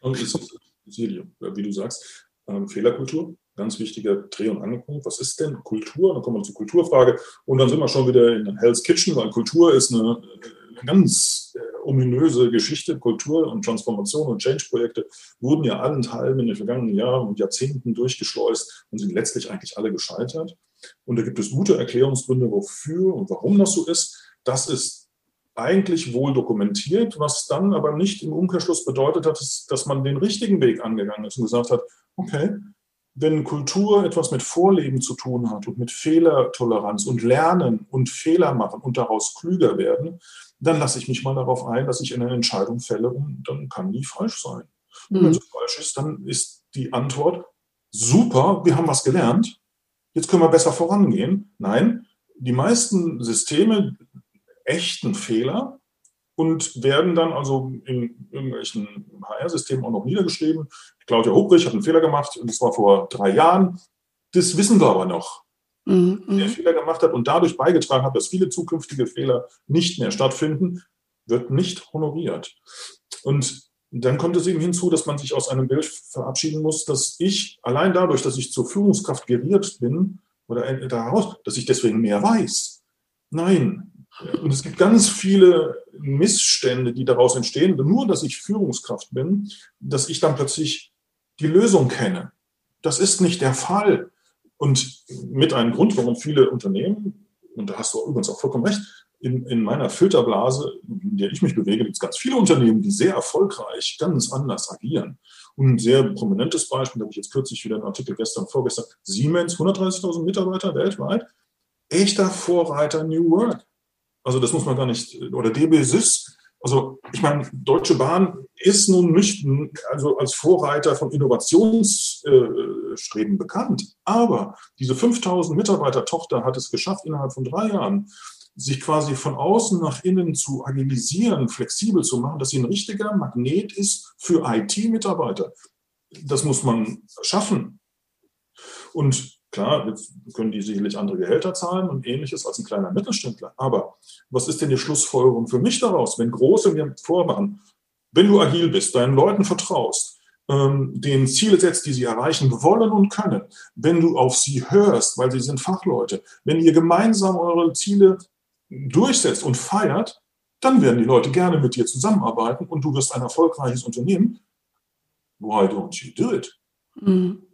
Und ist, wie du sagst, ähm, Fehlerkultur ganz wichtiger Dreh- und Angelpunkt. Was ist denn Kultur? Dann kommen wir zur Kulturfrage. Und dann sind wir schon wieder in Hell's Kitchen, weil Kultur ist eine, eine ganz äh, ominöse Geschichte. Kultur und Transformation und Change-Projekte wurden ja allenthalben in den vergangenen Jahren und Jahrzehnten durchgeschleust und sind letztlich eigentlich alle gescheitert. Und da gibt es gute Erklärungsgründe, wofür und warum das so ist. Das ist eigentlich wohl dokumentiert, was dann aber nicht im Umkehrschluss bedeutet hat, dass man den richtigen Weg angegangen ist und gesagt hat, okay, wenn Kultur etwas mit Vorleben zu tun hat und mit Fehlertoleranz und Lernen und Fehler machen und daraus klüger werden, dann lasse ich mich mal darauf ein, dass ich eine Entscheidung fälle und dann kann die falsch sein. Und wenn mhm. sie falsch ist, dann ist die Antwort, super, wir haben was gelernt, jetzt können wir besser vorangehen. Nein, die meisten Systeme echten Fehler und werden dann also in irgendwelchen HR-Systemen auch noch niedergeschrieben. Claudia Hubrich hat einen Fehler gemacht, und das war vor drei Jahren. Das wissen wir aber noch. Mhm. Der Fehler gemacht hat und dadurch beigetragen hat, dass viele zukünftige Fehler nicht mehr stattfinden, wird nicht honoriert. Und dann kommt es eben hinzu, dass man sich aus einem Bild verabschieden muss, dass ich allein dadurch, dass ich zur Führungskraft geriert bin oder daraus, dass ich deswegen mehr weiß. Nein. Und es gibt ganz viele Missstände, die daraus entstehen. Nur, dass ich Führungskraft bin, dass ich dann plötzlich die Lösung kenne. Das ist nicht der Fall. Und mit einem Grund, warum viele Unternehmen, und da hast du übrigens auch vollkommen recht, in, in meiner Filterblase, in der ich mich bewege, gibt es ganz viele Unternehmen, die sehr erfolgreich ganz anders agieren. Und ein sehr prominentes Beispiel, da habe ich jetzt kürzlich wieder einen Artikel gestern, vorgestern, Siemens, 130.000 Mitarbeiter weltweit, echter Vorreiter New Work. Also das muss man gar nicht, oder DB Sys, also ich meine, Deutsche Bahn ist nun nicht also als Vorreiter von Innovationsstreben bekannt, aber diese 5000 Mitarbeiter-Tochter hat es geschafft, innerhalb von drei Jahren sich quasi von außen nach innen zu agilisieren, flexibel zu machen, dass sie ein richtiger Magnet ist für IT-Mitarbeiter. Das muss man schaffen. Und Klar, können die sicherlich andere Gehälter zahlen und ähnliches als ein kleiner Mittelständler. Aber was ist denn die Schlussfolgerung für mich daraus, wenn Große mir vormachen, wenn du agil bist, deinen Leuten vertraust, ähm, den Ziele setzt, die sie erreichen wollen und können, wenn du auf sie hörst, weil sie sind Fachleute, wenn ihr gemeinsam eure Ziele durchsetzt und feiert, dann werden die Leute gerne mit dir zusammenarbeiten und du wirst ein erfolgreiches Unternehmen. Why don't you do it? Mhm.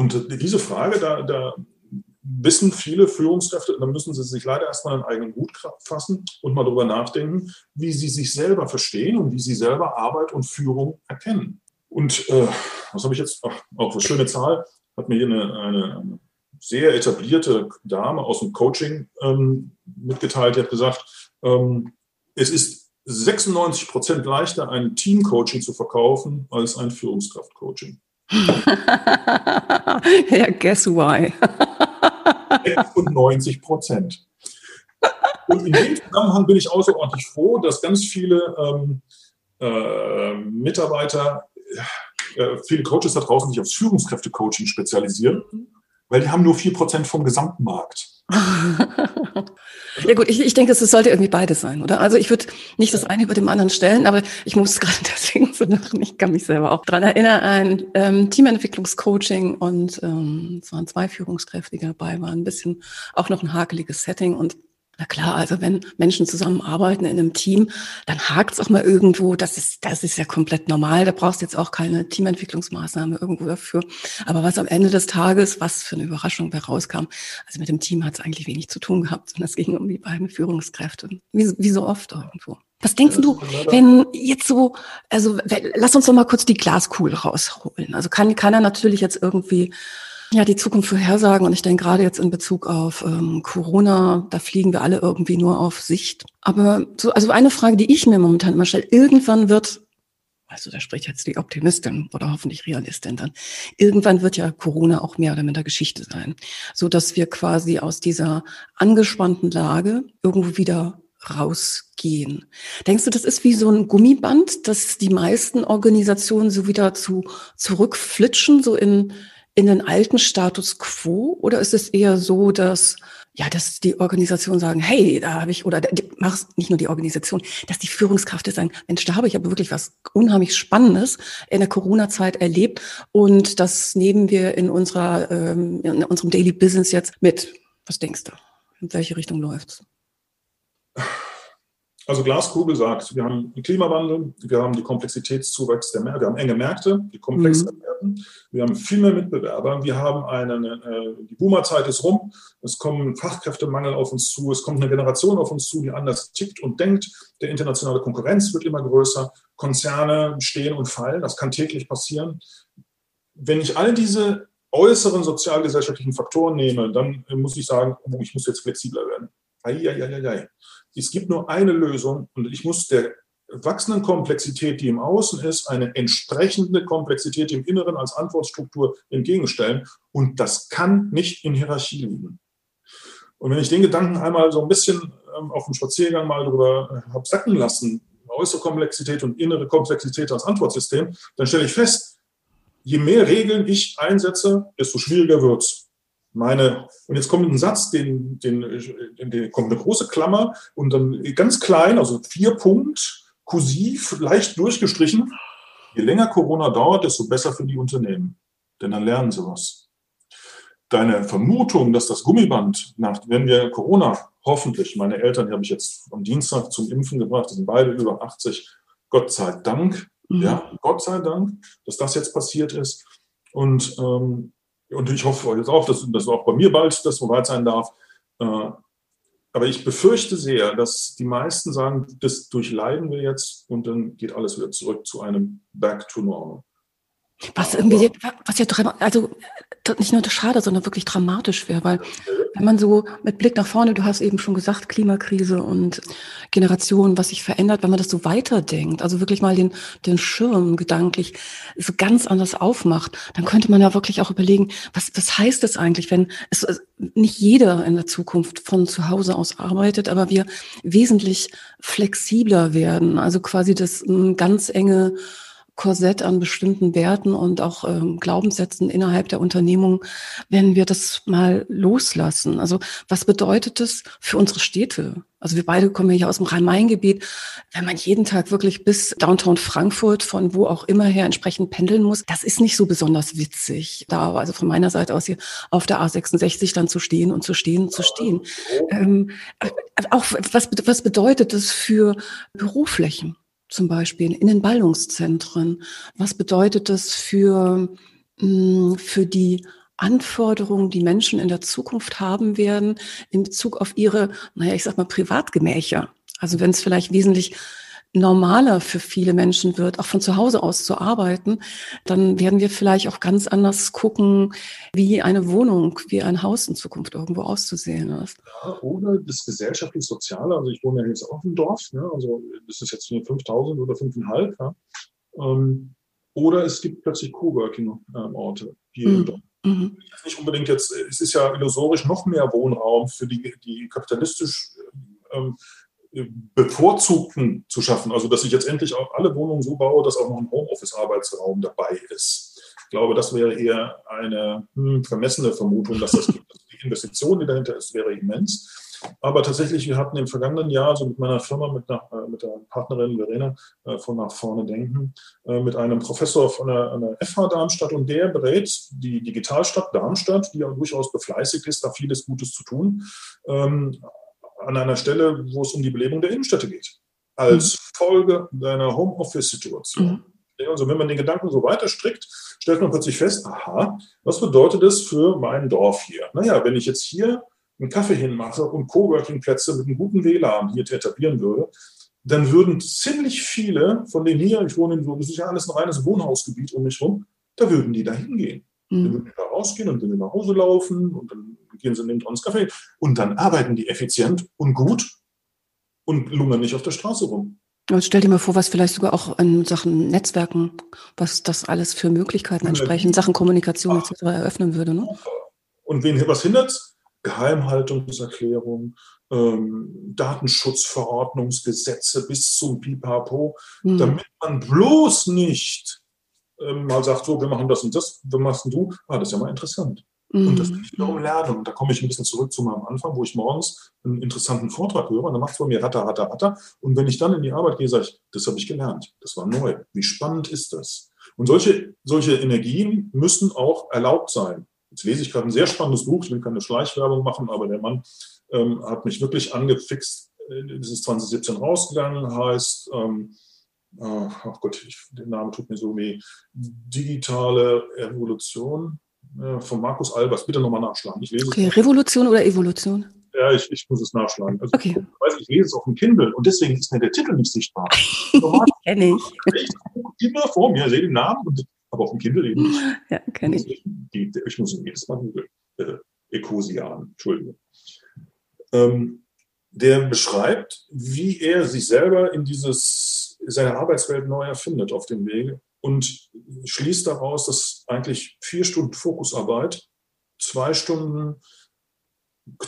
Und diese Frage, da, da wissen viele Führungskräfte, da müssen sie sich leider erstmal einen eigenen Hut fassen und mal darüber nachdenken, wie sie sich selber verstehen und wie sie selber Arbeit und Führung erkennen. Und äh, was habe ich jetzt? Ach, auch eine schöne Zahl, hat mir hier eine, eine sehr etablierte Dame aus dem Coaching ähm, mitgeteilt, die hat gesagt, ähm, es ist 96 Prozent leichter, ein Teamcoaching zu verkaufen, als ein Führungskraftcoaching. <laughs> ja, guess why? 90 Prozent. Und in dem Zusammenhang bin ich außerordentlich froh, dass ganz viele ähm, äh, Mitarbeiter, äh, viele Coaches da draußen sich aufs Führungskräfte-Coaching spezialisieren, weil die haben nur 4% vom Gesamtmarkt. <laughs> ja gut, ich, ich denke, es sollte irgendwie beides sein, oder? Also ich würde nicht das eine über dem anderen stellen, aber ich muss <laughs> gerade deswegen so lachen. Ich kann mich selber auch dran erinnern, ein ähm, Teamentwicklungscoaching und ähm, es waren zwei Führungskräfte, dabei waren, ein bisschen auch noch ein hakeliges Setting und na klar, also wenn Menschen zusammenarbeiten in einem Team, dann hakt es auch mal irgendwo. Das ist, das ist ja komplett normal. Da brauchst du jetzt auch keine Teamentwicklungsmaßnahme irgendwo dafür. Aber was am Ende des Tages, was für eine Überraschung da rauskam, also mit dem Team hat es eigentlich wenig zu tun gehabt, sondern es ging um die beiden Führungskräfte. Wie, wie so oft irgendwo. Was denkst du, wenn jetzt so, also lass uns doch mal kurz die Glaskugel rausholen. Also kann, kann er natürlich jetzt irgendwie ja, die Zukunft vorhersagen. Und ich denke gerade jetzt in Bezug auf ähm, Corona, da fliegen wir alle irgendwie nur auf Sicht. Aber so, also eine Frage, die ich mir momentan immer stelle, irgendwann wird, also da spricht jetzt die Optimistin oder hoffentlich Realistin dann, irgendwann wird ja Corona auch mehr oder minder Geschichte sein. So dass wir quasi aus dieser angespannten Lage irgendwo wieder rausgehen. Denkst du, das ist wie so ein Gummiband, dass die meisten Organisationen so wieder zu zurückflitschen, so in in den alten Status quo oder ist es eher so, dass ja, dass die Organisationen sagen, hey, da habe ich, oder die, machst nicht nur die Organisation, dass die Führungskräfte sagen, Mensch, da habe ich aber wirklich was unheimlich Spannendes in der Corona-Zeit erlebt und das nehmen wir in unserer, ähm, in unserem Daily Business jetzt mit. Was denkst du? In welche Richtung läuft's? <laughs> Also Glaskugel sagt, wir haben den Klimawandel, wir haben die Komplexitätszuwachs der Märkte, wir haben enge Märkte, die komplexer mhm. werden, wir haben viel mehr Mitbewerber, wir haben eine, eine die Boomerzeit ist rum, es kommen Fachkräftemangel auf uns zu, es kommt eine Generation auf uns zu, die anders tickt und denkt, der internationale Konkurrenz wird immer größer, Konzerne stehen und fallen, das kann täglich passieren. Wenn ich all diese äußeren sozialgesellschaftlichen Faktoren nehme, dann muss ich sagen, oh, ich muss jetzt flexibler werden. Ei, ei, ei, ei, ei es gibt nur eine Lösung und ich muss der wachsenden Komplexität, die im Außen ist, eine entsprechende Komplexität im Inneren als Antwortstruktur entgegenstellen. Und das kann nicht in Hierarchie liegen. Und wenn ich den Gedanken einmal so ein bisschen ähm, auf dem Spaziergang mal drüber äh, habe sacken lassen, äußere Komplexität und innere Komplexität als Antwortsystem, dann stelle ich fest, je mehr Regeln ich einsetze, desto schwieriger wird es meine, und jetzt kommt ein Satz, den, den, den, kommt eine große Klammer und dann ganz klein, also vier Punkt, kursiv, leicht durchgestrichen. Je länger Corona dauert, desto besser für die Unternehmen. Denn dann lernen sie was. Deine Vermutung, dass das Gummiband, nach, wenn wir Corona hoffentlich, meine Eltern die habe ich jetzt am Dienstag zum Impfen gebracht, die sind beide über 80, Gott sei Dank, mhm. ja, Gott sei Dank, dass das jetzt passiert ist. Und, ähm, und ich hoffe jetzt auch, dass, dass auch bei mir bald das soweit sein darf. Äh, aber ich befürchte sehr, dass die meisten sagen, das durchleiden wir jetzt und dann geht alles wieder zurück zu einem Back to Normal. Was irgendwie, was ja also nicht nur schade, sondern wirklich dramatisch wäre, weil wenn man so mit Blick nach vorne, du hast eben schon gesagt, Klimakrise und Generation, was sich verändert, wenn man das so weiterdenkt, also wirklich mal den, den Schirm gedanklich so ganz anders aufmacht, dann könnte man ja wirklich auch überlegen, was, was heißt das eigentlich, wenn es nicht jeder in der Zukunft von zu Hause aus arbeitet, aber wir wesentlich flexibler werden, also quasi das ganz enge Korsett an bestimmten Werten und auch ähm, Glaubenssätzen innerhalb der Unternehmung, wenn wir das mal loslassen. Also was bedeutet das für unsere Städte? Also wir beide kommen ja aus dem Rhein-Main-Gebiet. Wenn man jeden Tag wirklich bis Downtown Frankfurt von wo auch immer her entsprechend pendeln muss, das ist nicht so besonders witzig. Da also von meiner Seite aus hier auf der A66 dann zu stehen und zu stehen und zu stehen. Ähm, auch was, was bedeutet das für Büroflächen? Zum Beispiel in den Ballungszentren? Was bedeutet das für, mm, für die Anforderungen, die Menschen in der Zukunft haben werden in Bezug auf ihre, naja, ich sag mal, Privatgemächer? Also wenn es vielleicht wesentlich normaler für viele Menschen wird, auch von zu Hause aus zu arbeiten, dann werden wir vielleicht auch ganz anders gucken, wie eine Wohnung, wie ein Haus in Zukunft irgendwo auszusehen ist. Ja, oder das gesellschaftlich-soziale, also ich wohne ja jetzt auch im Dorf, ne? also das ist jetzt 5000 oder 5,5, ja? Ähm, oder es gibt plötzlich Coworking-Orte hier mhm. im Dorf. Mhm. Nicht unbedingt jetzt, es ist ja illusorisch noch mehr Wohnraum für die, die kapitalistisch ähm, Bevorzugten zu schaffen. Also, dass ich jetzt endlich auch alle Wohnungen so baue, dass auch noch ein Homeoffice-Arbeitsraum dabei ist. Ich glaube, das wäre eher eine hm, vermessene Vermutung, dass das gibt. Die Investition, die dahinter ist, wäre immens. Aber tatsächlich, wir hatten im vergangenen Jahr so mit meiner Firma, mit, einer, äh, mit der Partnerin Verena äh, von Nach vorne denken, äh, mit einem Professor von der, der FH Darmstadt und der berät die Digitalstadt Darmstadt, die ja durchaus befleißigt ist, da vieles Gutes zu tun, ähm, an einer Stelle, wo es um die Belebung der Innenstädte geht. Als mhm. Folge deiner Homeoffice-Situation. Mhm. Also wenn man den Gedanken so weiter strickt, stellt man plötzlich fest, aha, was bedeutet das für mein Dorf hier? Naja, wenn ich jetzt hier einen Kaffee hinmache und Coworking-Plätze mit einem guten WLAN hier etablieren würde, dann würden ziemlich viele von denen hier, ich wohne in so, das ist ja alles ein reines Wohnhausgebiet um mich rum, da würden die da hingehen. Mhm. Dann würden die da rausgehen und dann nach Hause laufen und dann gehen sie neben uns Kaffee und dann arbeiten die effizient und gut und lungern nicht auf der Straße rum. Und stell dir mal vor, was vielleicht sogar auch in Sachen Netzwerken, was das alles für Möglichkeiten entsprechend, Sachen Kommunikation etc. eröffnen würde. Ne? Und wen was hindert? Geheimhaltungserklärung, ähm, Datenschutzverordnungsgesetze bis zum Pipapo, mhm. damit man bloß nicht ähm, mal sagt, so, wir machen das und das, was machst du? Ah, das ist ja mal interessant. Und das ich wiederum lernen. Und da komme ich ein bisschen zurück zu meinem Anfang, wo ich morgens einen interessanten Vortrag höre und dann macht es bei mir ratter, ratter, ratter. Und wenn ich dann in die Arbeit gehe, sage ich, das habe ich gelernt. Das war neu. Wie spannend ist das? Und solche, solche Energien müssen auch erlaubt sein. Jetzt lese ich gerade ein sehr spannendes Buch. Ich will keine Schleichwerbung machen, aber der Mann ähm, hat mich wirklich angefixt. Das ist 2017 rausgegangen, heißt, ähm, ach oh Gott, ich, der Name tut mir so weh, digitale Evolution äh, von Markus Albers. Bitte nochmal nachschlagen. Ich lese okay, Revolution oder Evolution? Ja, ich, ich muss es nachschlagen. Also okay. ich, weiß, ich lese es auf dem Kindle und deswegen ist mir der Titel nicht sichtbar. kenne <laughs> ich. Ich immer vor mir, sehe den Namen, und, aber auf dem Kindle eben nicht. Ja, kenne ich. Ich, ich muss ihn jedes Mal googeln. Äh, Ecosian, Entschuldigung. Ähm, der beschreibt, wie er sich selber in dieses, seine Arbeitswelt neu erfindet auf dem Wege und schließt daraus, dass eigentlich vier Stunden Fokusarbeit, zwei Stunden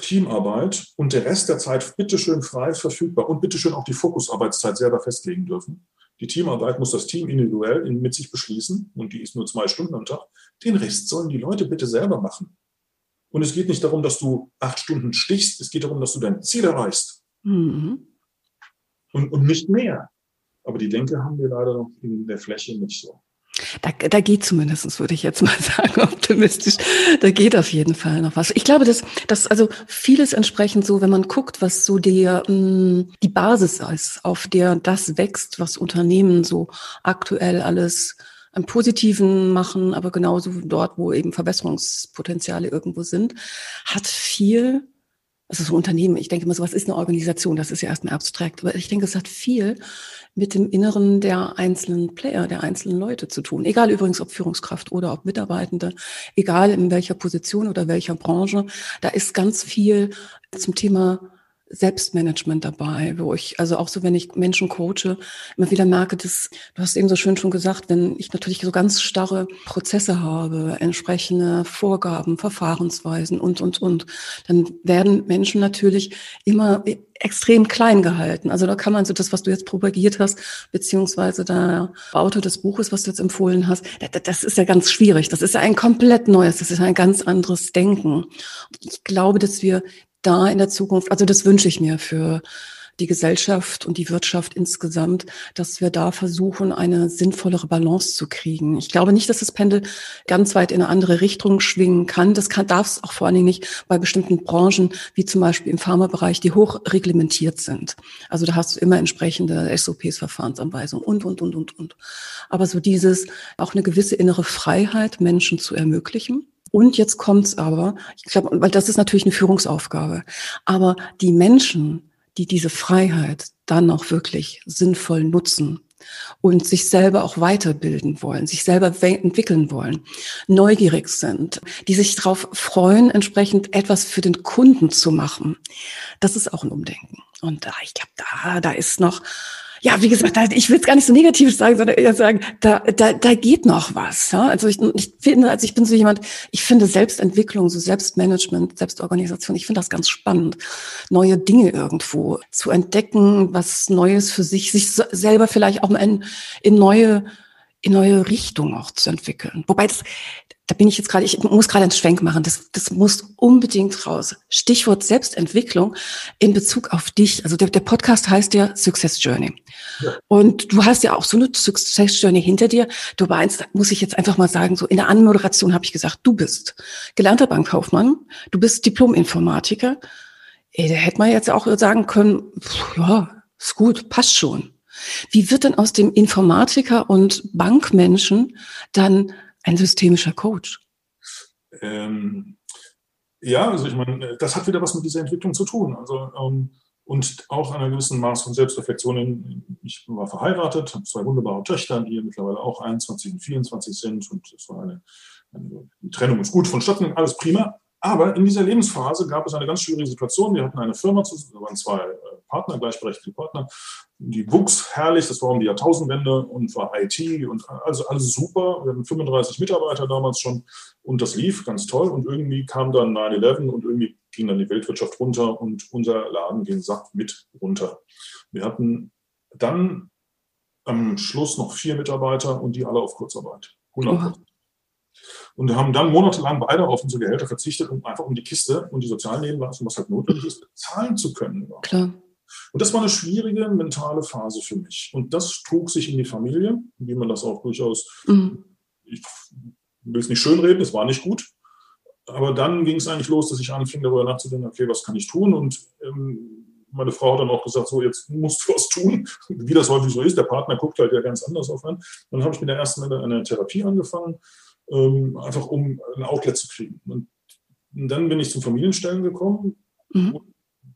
Teamarbeit und der Rest der Zeit bitteschön frei verfügbar und bitteschön auch die Fokusarbeitszeit selber festlegen dürfen. Die Teamarbeit muss das Team individuell mit sich beschließen und die ist nur zwei Stunden am Tag. Den Rest sollen die Leute bitte selber machen. Und es geht nicht darum, dass du acht Stunden stichst, es geht darum, dass du dein Ziel erreichst. Mhm. Und, und nicht mehr. Aber die Denke haben wir leider noch in der Fläche nicht so. Da, da geht zumindest, würde ich jetzt mal <laughs> sagen, optimistisch. Da geht auf jeden Fall noch was. Ich glaube, dass, dass also vieles entsprechend so, wenn man guckt, was so der, mm, die Basis ist, auf der das wächst, was Unternehmen so aktuell alles im Positiven machen, aber genauso dort, wo eben Verbesserungspotenziale irgendwo sind, hat viel also so Unternehmen, ich denke immer, sowas ist eine Organisation, das ist ja erstmal abstrakt, aber ich denke, es hat viel mit dem Inneren der einzelnen Player, der einzelnen Leute zu tun. Egal übrigens, ob Führungskraft oder ob Mitarbeitende, egal in welcher Position oder welcher Branche, da ist ganz viel zum Thema Selbstmanagement dabei, wo ich, also auch so, wenn ich Menschen coache, immer wieder merke, dass, du hast eben so schön schon gesagt, wenn ich natürlich so ganz starre Prozesse habe, entsprechende Vorgaben, Verfahrensweisen und, und, und, dann werden Menschen natürlich immer extrem klein gehalten. Also da kann man so das, was du jetzt propagiert hast, beziehungsweise der Autor des Buches, was du jetzt empfohlen hast, das ist ja ganz schwierig. Das ist ja ein komplett neues, das ist ein ganz anderes Denken. Ich glaube, dass wir da in der Zukunft, also das wünsche ich mir für die Gesellschaft und die Wirtschaft insgesamt, dass wir da versuchen, eine sinnvollere Balance zu kriegen. Ich glaube nicht, dass das Pendel ganz weit in eine andere Richtung schwingen kann. Das kann, darf es auch vor allen Dingen nicht bei bestimmten Branchen, wie zum Beispiel im Pharmabereich, die hoch reglementiert sind. Also da hast du immer entsprechende SOPs, Verfahrensanweisungen und, und, und, und, und. Aber so dieses, auch eine gewisse innere Freiheit Menschen zu ermöglichen und jetzt kommt's aber, ich glaube, weil das ist natürlich eine Führungsaufgabe, aber die Menschen, die diese Freiheit dann auch wirklich sinnvoll nutzen und sich selber auch weiterbilden wollen, sich selber entwickeln wollen, neugierig sind, die sich darauf freuen, entsprechend etwas für den Kunden zu machen. Das ist auch ein Umdenken. Und da, ich glaube, da, da ist noch ja, wie gesagt, ich will es gar nicht so negativ sagen, sondern eher sagen, da, da, da geht noch was. Ja? Also ich, ich finde, also ich bin so jemand, ich finde Selbstentwicklung, so Selbstmanagement, Selbstorganisation, ich finde das ganz spannend, neue Dinge irgendwo zu entdecken, was Neues für sich, sich selber vielleicht auch in, in neue in neue Richtungen auch zu entwickeln. Wobei das, da bin ich jetzt gerade, ich muss gerade einen Schwenk machen, das, das muss unbedingt raus. Stichwort Selbstentwicklung in Bezug auf dich. Also der, der Podcast heißt ja Success Journey. Ja. Und du hast ja auch so eine Success Journey hinter dir. Du meinst, muss ich jetzt einfach mal sagen, so in der Anmoderation habe ich gesagt, du bist gelernter Bankkaufmann, du bist Diplom-Informatiker. Da hätte man jetzt auch sagen können, pff, ja, ist gut, passt schon. Wie wird denn aus dem Informatiker und Bankmenschen dann ein systemischer Coach? Ähm, ja, also ich meine, das hat wieder was mit dieser Entwicklung zu tun. Also ähm, und auch einer gewissen Maß von Selbstreflexion. Ich war verheiratet, habe zwei wunderbare Töchter, die mittlerweile auch 21 und 24 sind und es war eine, eine die Trennung ist gut vonstatten, alles prima. Aber in dieser Lebensphase gab es eine ganz schwierige Situation. Wir hatten eine Firma, da waren zwei äh, Partner, gleichberechtigte Partner. Die wuchs herrlich, das war um die Jahrtausendwende und war IT und also alles super. Wir hatten 35 Mitarbeiter damals schon und das lief ganz toll. Und irgendwie kam dann 9-11 und irgendwie ging dann die Weltwirtschaft runter und unser Laden ging satt mit runter. Wir hatten dann am Schluss noch vier Mitarbeiter und die alle auf Kurzarbeit. 100 und haben dann monatelang beide auf unsere Gehälter verzichtet, um einfach um die Kiste und die sozialen was halt notwendig ist, zahlen zu können. Klar. Und das war eine schwierige mentale Phase für mich. Und das trug sich in die Familie, wie man das auch durchaus, mhm. ich will es nicht schönreden, es war nicht gut. Aber dann ging es eigentlich los, dass ich anfing, darüber nachzudenken, okay, was kann ich tun? Und ähm, meine Frau hat dann auch gesagt, so jetzt musst du was tun, <laughs> wie das häufig so ist. Der Partner guckt halt ja ganz anders auf einen. Dann habe ich mit der ersten eine Therapie angefangen ähm, einfach um ein Outlet zu kriegen. Und, und dann bin ich zum Familienstellen gekommen. Mhm.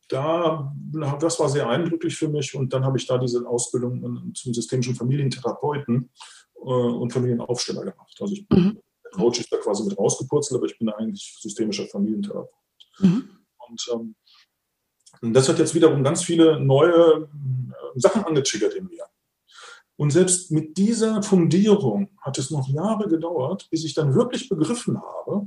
Da, das war sehr eindrücklich für mich und dann habe ich da diese Ausbildung zum systemischen Familientherapeuten äh, und Familienaufsteller gemacht. Also ich bin, mhm. der Coach ist da quasi mit rausgepurzelt, aber ich bin eigentlich systemischer Familientherapeut. Mhm. Und, ähm, das hat jetzt wiederum ganz viele neue äh, Sachen angetriggert in mir. Und selbst mit dieser Fundierung hat es noch Jahre gedauert, bis ich dann wirklich begriffen habe,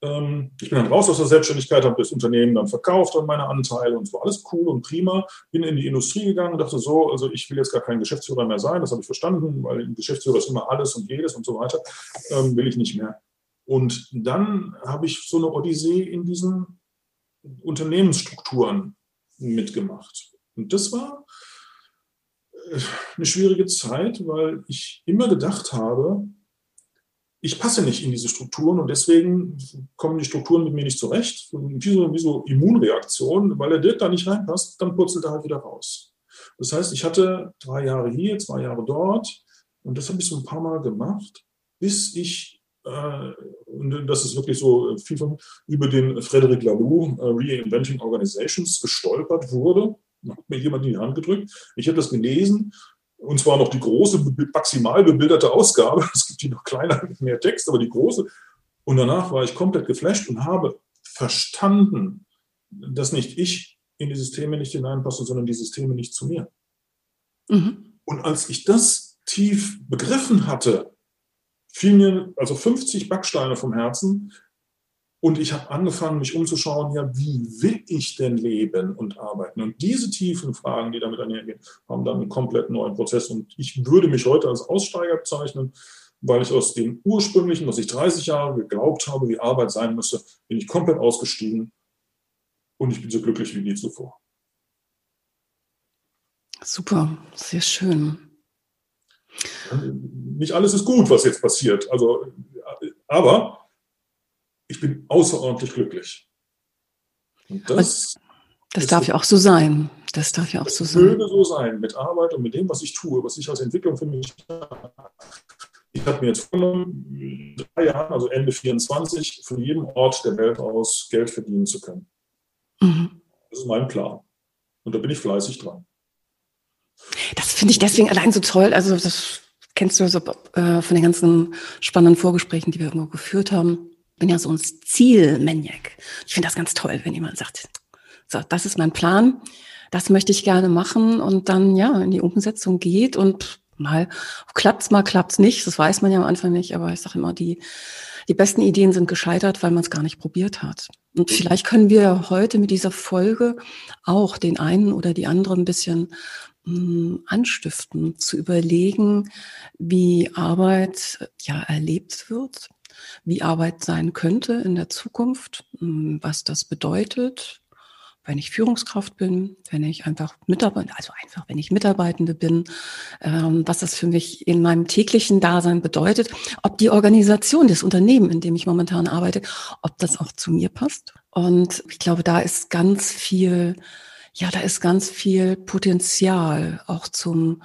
ich bin dann raus aus der Selbstständigkeit, habe das Unternehmen dann verkauft und meine Anteile und es war alles cool und prima. Bin in die Industrie gegangen und dachte so, also ich will jetzt gar kein Geschäftsführer mehr sein, das habe ich verstanden, weil ein Geschäftsführer ist immer alles und jedes und so weiter, ähm, will ich nicht mehr. Und dann habe ich so eine Odyssee in diesen Unternehmensstrukturen mitgemacht. Und das war eine schwierige Zeit, weil ich immer gedacht habe, ich passe nicht in diese Strukturen und deswegen kommen die Strukturen mit mir nicht zurecht. Wie so, wie so Immunreaktion, weil er Dirk da nicht reinpasst, dann purzelt er halt wieder raus. Das heißt, ich hatte drei Jahre hier, zwei Jahre dort und das habe ich so ein paar Mal gemacht, bis ich, äh, und das ist wirklich so viel von, über den Frederic Laloux äh, Reinventing Organizations gestolpert wurde. Hat mir jemand in die Hand gedrückt. Ich habe das gelesen und zwar noch die große, maximal bebilderte Ausgabe. <laughs> Es gibt die noch kleiner mit mehr Text, aber die große. Und danach war ich komplett geflasht und habe verstanden, dass nicht ich in die Systeme nicht hineinpasse, sondern die Systeme nicht zu mir. Mhm. Und als ich das tief begriffen hatte, fielen mir also 50 Backsteine vom Herzen, und ich habe angefangen, mich umzuschauen, ja, wie will ich denn leben und arbeiten? Und diese tiefen Fragen, die damit einhergehen, haben dann einen komplett neuen Prozess. Und ich würde mich heute als Aussteiger bezeichnen, weil ich aus dem ursprünglichen, was ich 30 Jahre geglaubt habe, wie Arbeit sein müsse, bin ich komplett ausgestiegen und ich bin so glücklich wie nie zuvor. Super, sehr schön. Nicht alles ist gut, was jetzt passiert. Also, aber ich bin außerordentlich glücklich. Und das, das darf ja auch so sein. Das darf ja auch so sein. Würde so sein mit Arbeit und mit dem, was ich tue, was ich als Entwicklung für mich ich habe mir jetzt vorgenommen, drei Jahren, also Ende 24, von jedem Ort der Welt aus Geld verdienen zu können. Mhm. Das ist mein Plan. Und da bin ich fleißig dran. Das finde ich deswegen allein so toll. Also das kennst du so äh, von den ganzen spannenden Vorgesprächen, die wir irgendwo geführt haben bin ja so ein Zielmaniac. Ich finde das ganz toll, wenn jemand sagt, so, das ist mein Plan, das möchte ich gerne machen und dann ja in die Umsetzung geht und mal klappt's, mal klappt's nicht. Das weiß man ja am Anfang nicht, aber ich sage immer, die, die besten Ideen sind gescheitert, weil man es gar nicht probiert hat. Und vielleicht können wir heute mit dieser Folge auch den einen oder die andere ein bisschen mh, hm, anstiften, zu überlegen, wie Arbeit ja erlebt wird, wie Arbeit sein könnte in der Zukunft, hm, was das bedeutet, wenn ich Führungskraft bin, wenn ich einfach Mitarbeiter, also einfach, wenn ich Mitarbeitende bin, ähm, was das für mich in meinem täglichen Dasein bedeutet, ob die Organisation, das Unternehmen, in dem ich momentan arbeite, ob das auch zu mir passt. Und ich glaube, da ist ganz viel, ja, da ist ganz viel Potenzial auch zum,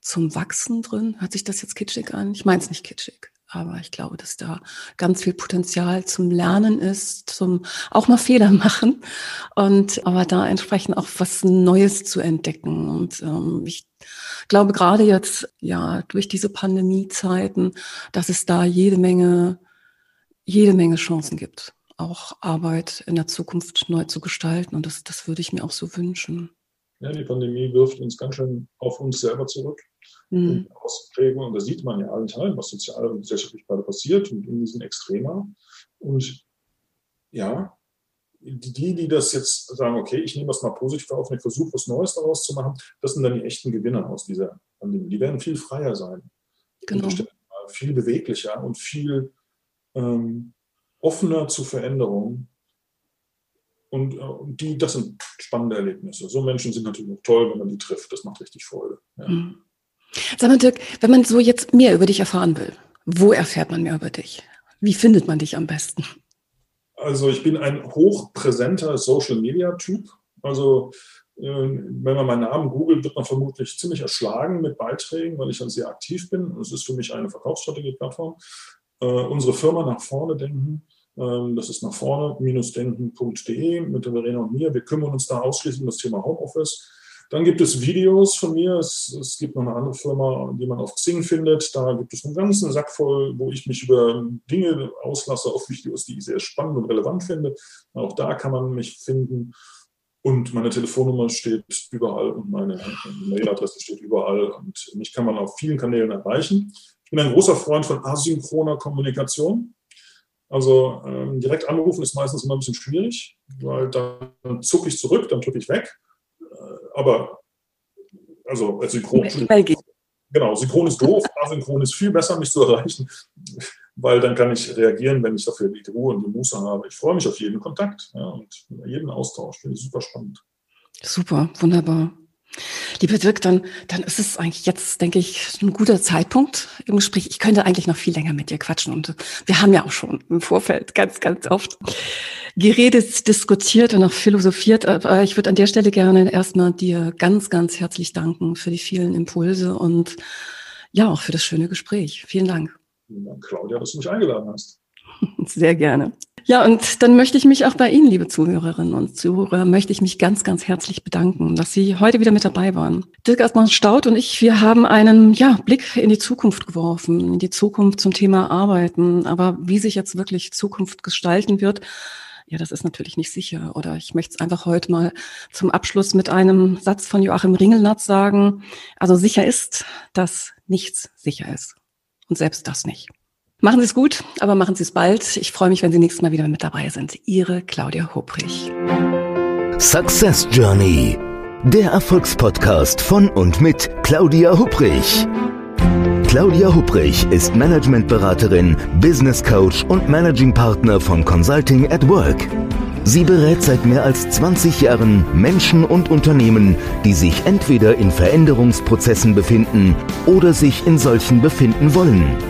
zum Wachsen drin. Hört sich das jetzt kitschig an? Ich meine es nicht kitschig. Aber ich glaube, dass da ganz viel Potenzial zum Lernen ist, zum auch mal Fehler <laughs> machen und aber da entsprechend auch was Neues zu entdecken. Und ähm, ich glaube gerade jetzt, ja, durch diese Pandemiezeiten, dass es da jede Menge, jede Menge Chancen gibt, auch Arbeit in der Zukunft neu zu gestalten. Und das, das würde ich mir auch so wünschen. Ja, die Pandemie wirft uns ganz schön auf uns selber zurück mhm. Ausprägung. Und da sieht man ja allen Teilen, was sozial und gesellschaftlich gerade passiert und in diesen Extremer. Und ja, die, die das jetzt sagen, okay, ich nehme das mal positiv auf und ich versuche, was Neues daraus zu machen, das sind dann die echten Gewinner aus dieser Pandemie. Die werden viel freier sein. Genau. Viel beweglicher und viel ähm, offener zu Veränderungen. Und, äh, die, das sind spannende Erlebnisse. So Menschen sind natürlich auch toll, wenn man die trifft. Das macht richtig Freude. Ja. Mhm. Sag mal, Dirk, wenn man so jetzt mehr über dich erfahren will, wo erfährt man mehr über dich? Wie findet man dich am besten? Also ich bin ein hochpräsenter Social-Media-Typ. Also äh, wenn man meinen Namen googelt, wird man vermutlich ziemlich erschlagen mit Beiträgen, weil ich dann sehr aktiv bin. Es ist für mich eine Verkaufsstrategie-Plattform. Äh, unsere Firma nach vorne denken, ähm, das ist nach vorne-denken.de mit der Verena und mir. Wir kümmern uns da ausschließlich um das Thema Homeoffice. Dann gibt es Videos von mir. Es, es, gibt noch eine andere Firma, die man auf Xing findet. Da gibt es einen ganzen Sack voll, wo ich mich über Dinge auslasse auf Videos, die ich sehr spannend und relevant finde. Auch da kann man mich finden. Und meine Telefonnummer steht überall und meine Mailadresse steht überall. Und mich kann man auf vielen Kanälen erreichen. Ich bin ein großer Freund von asynchroner Kommunikation. Also ähm, direkt anrufen ist meistens immer ein bisschen schwierig, weil dann zucke ich zurück, dann drücke ich weg aber also synchron. Genau, synchron ist doof, <laughs> asynchron ist viel besser, mich zu erreichen, <laughs> weil dann kann ich reagieren, wenn ich dafür die Ruhe und die Muße habe. Ich freue mich auf jeden Kontakt ja, und jeden Austausch, finde ich super spannend. Super, wunderbar. Liebe Dirk, dann, dann ist es eigentlich jetzt, denke ich, ein guter Zeitpunkt im Gespräch. Ich könnte eigentlich noch viel länger mit dir quatschen und wir haben ja auch schon im Vorfeld ganz, ganz oft geredet, diskutiert und auch philosophiert. Aber ich würde an der Stelle gerne erstmal dir ganz, ganz herzlich danken für die vielen Impulse und ja, auch für das schöne Gespräch. Vielen Dank. Vielen Dank, Claudia, dass du mich eingeladen hast. <laughs> Sehr gerne. Ja, und dann möchte ich mich auch bei Ihnen, liebe Zuhörerinnen und Zuhörer, möchte ich mich ganz, ganz herzlich bedanken, dass Sie heute wieder mit dabei waren. Dirk Asmann Staud und ich, wir haben einen ja, Blick in die Zukunft geworfen, in die Zukunft zum Thema Arbeiten. Aber wie sich jetzt wirklich Zukunft gestalten wird, ja, das ist natürlich nicht sicher. Oder ich möchte es einfach heute mal zum Abschluss mit einem Satz von Joachim Ringelnatz sagen. Also sicher ist, dass nichts sicher ist. Und selbst das nicht. Machen Sie es gut, aber machen Sie es bald. Ich freue mich, wenn Sie nächstes Mal wieder mit dabei sind. Ihre Claudia Hoprich. Success Journey. Der Erfolgspodcast von und mit Claudia Huprich. Claudia Huprich ist Managementberaterin, Business Coach und Managing Partner von Consulting at Work. Sie berät seit mehr als 20 Jahren Menschen und Unternehmen, die sich entweder in Veränderungsprozessen befinden oder sich in solchen befinden wollen.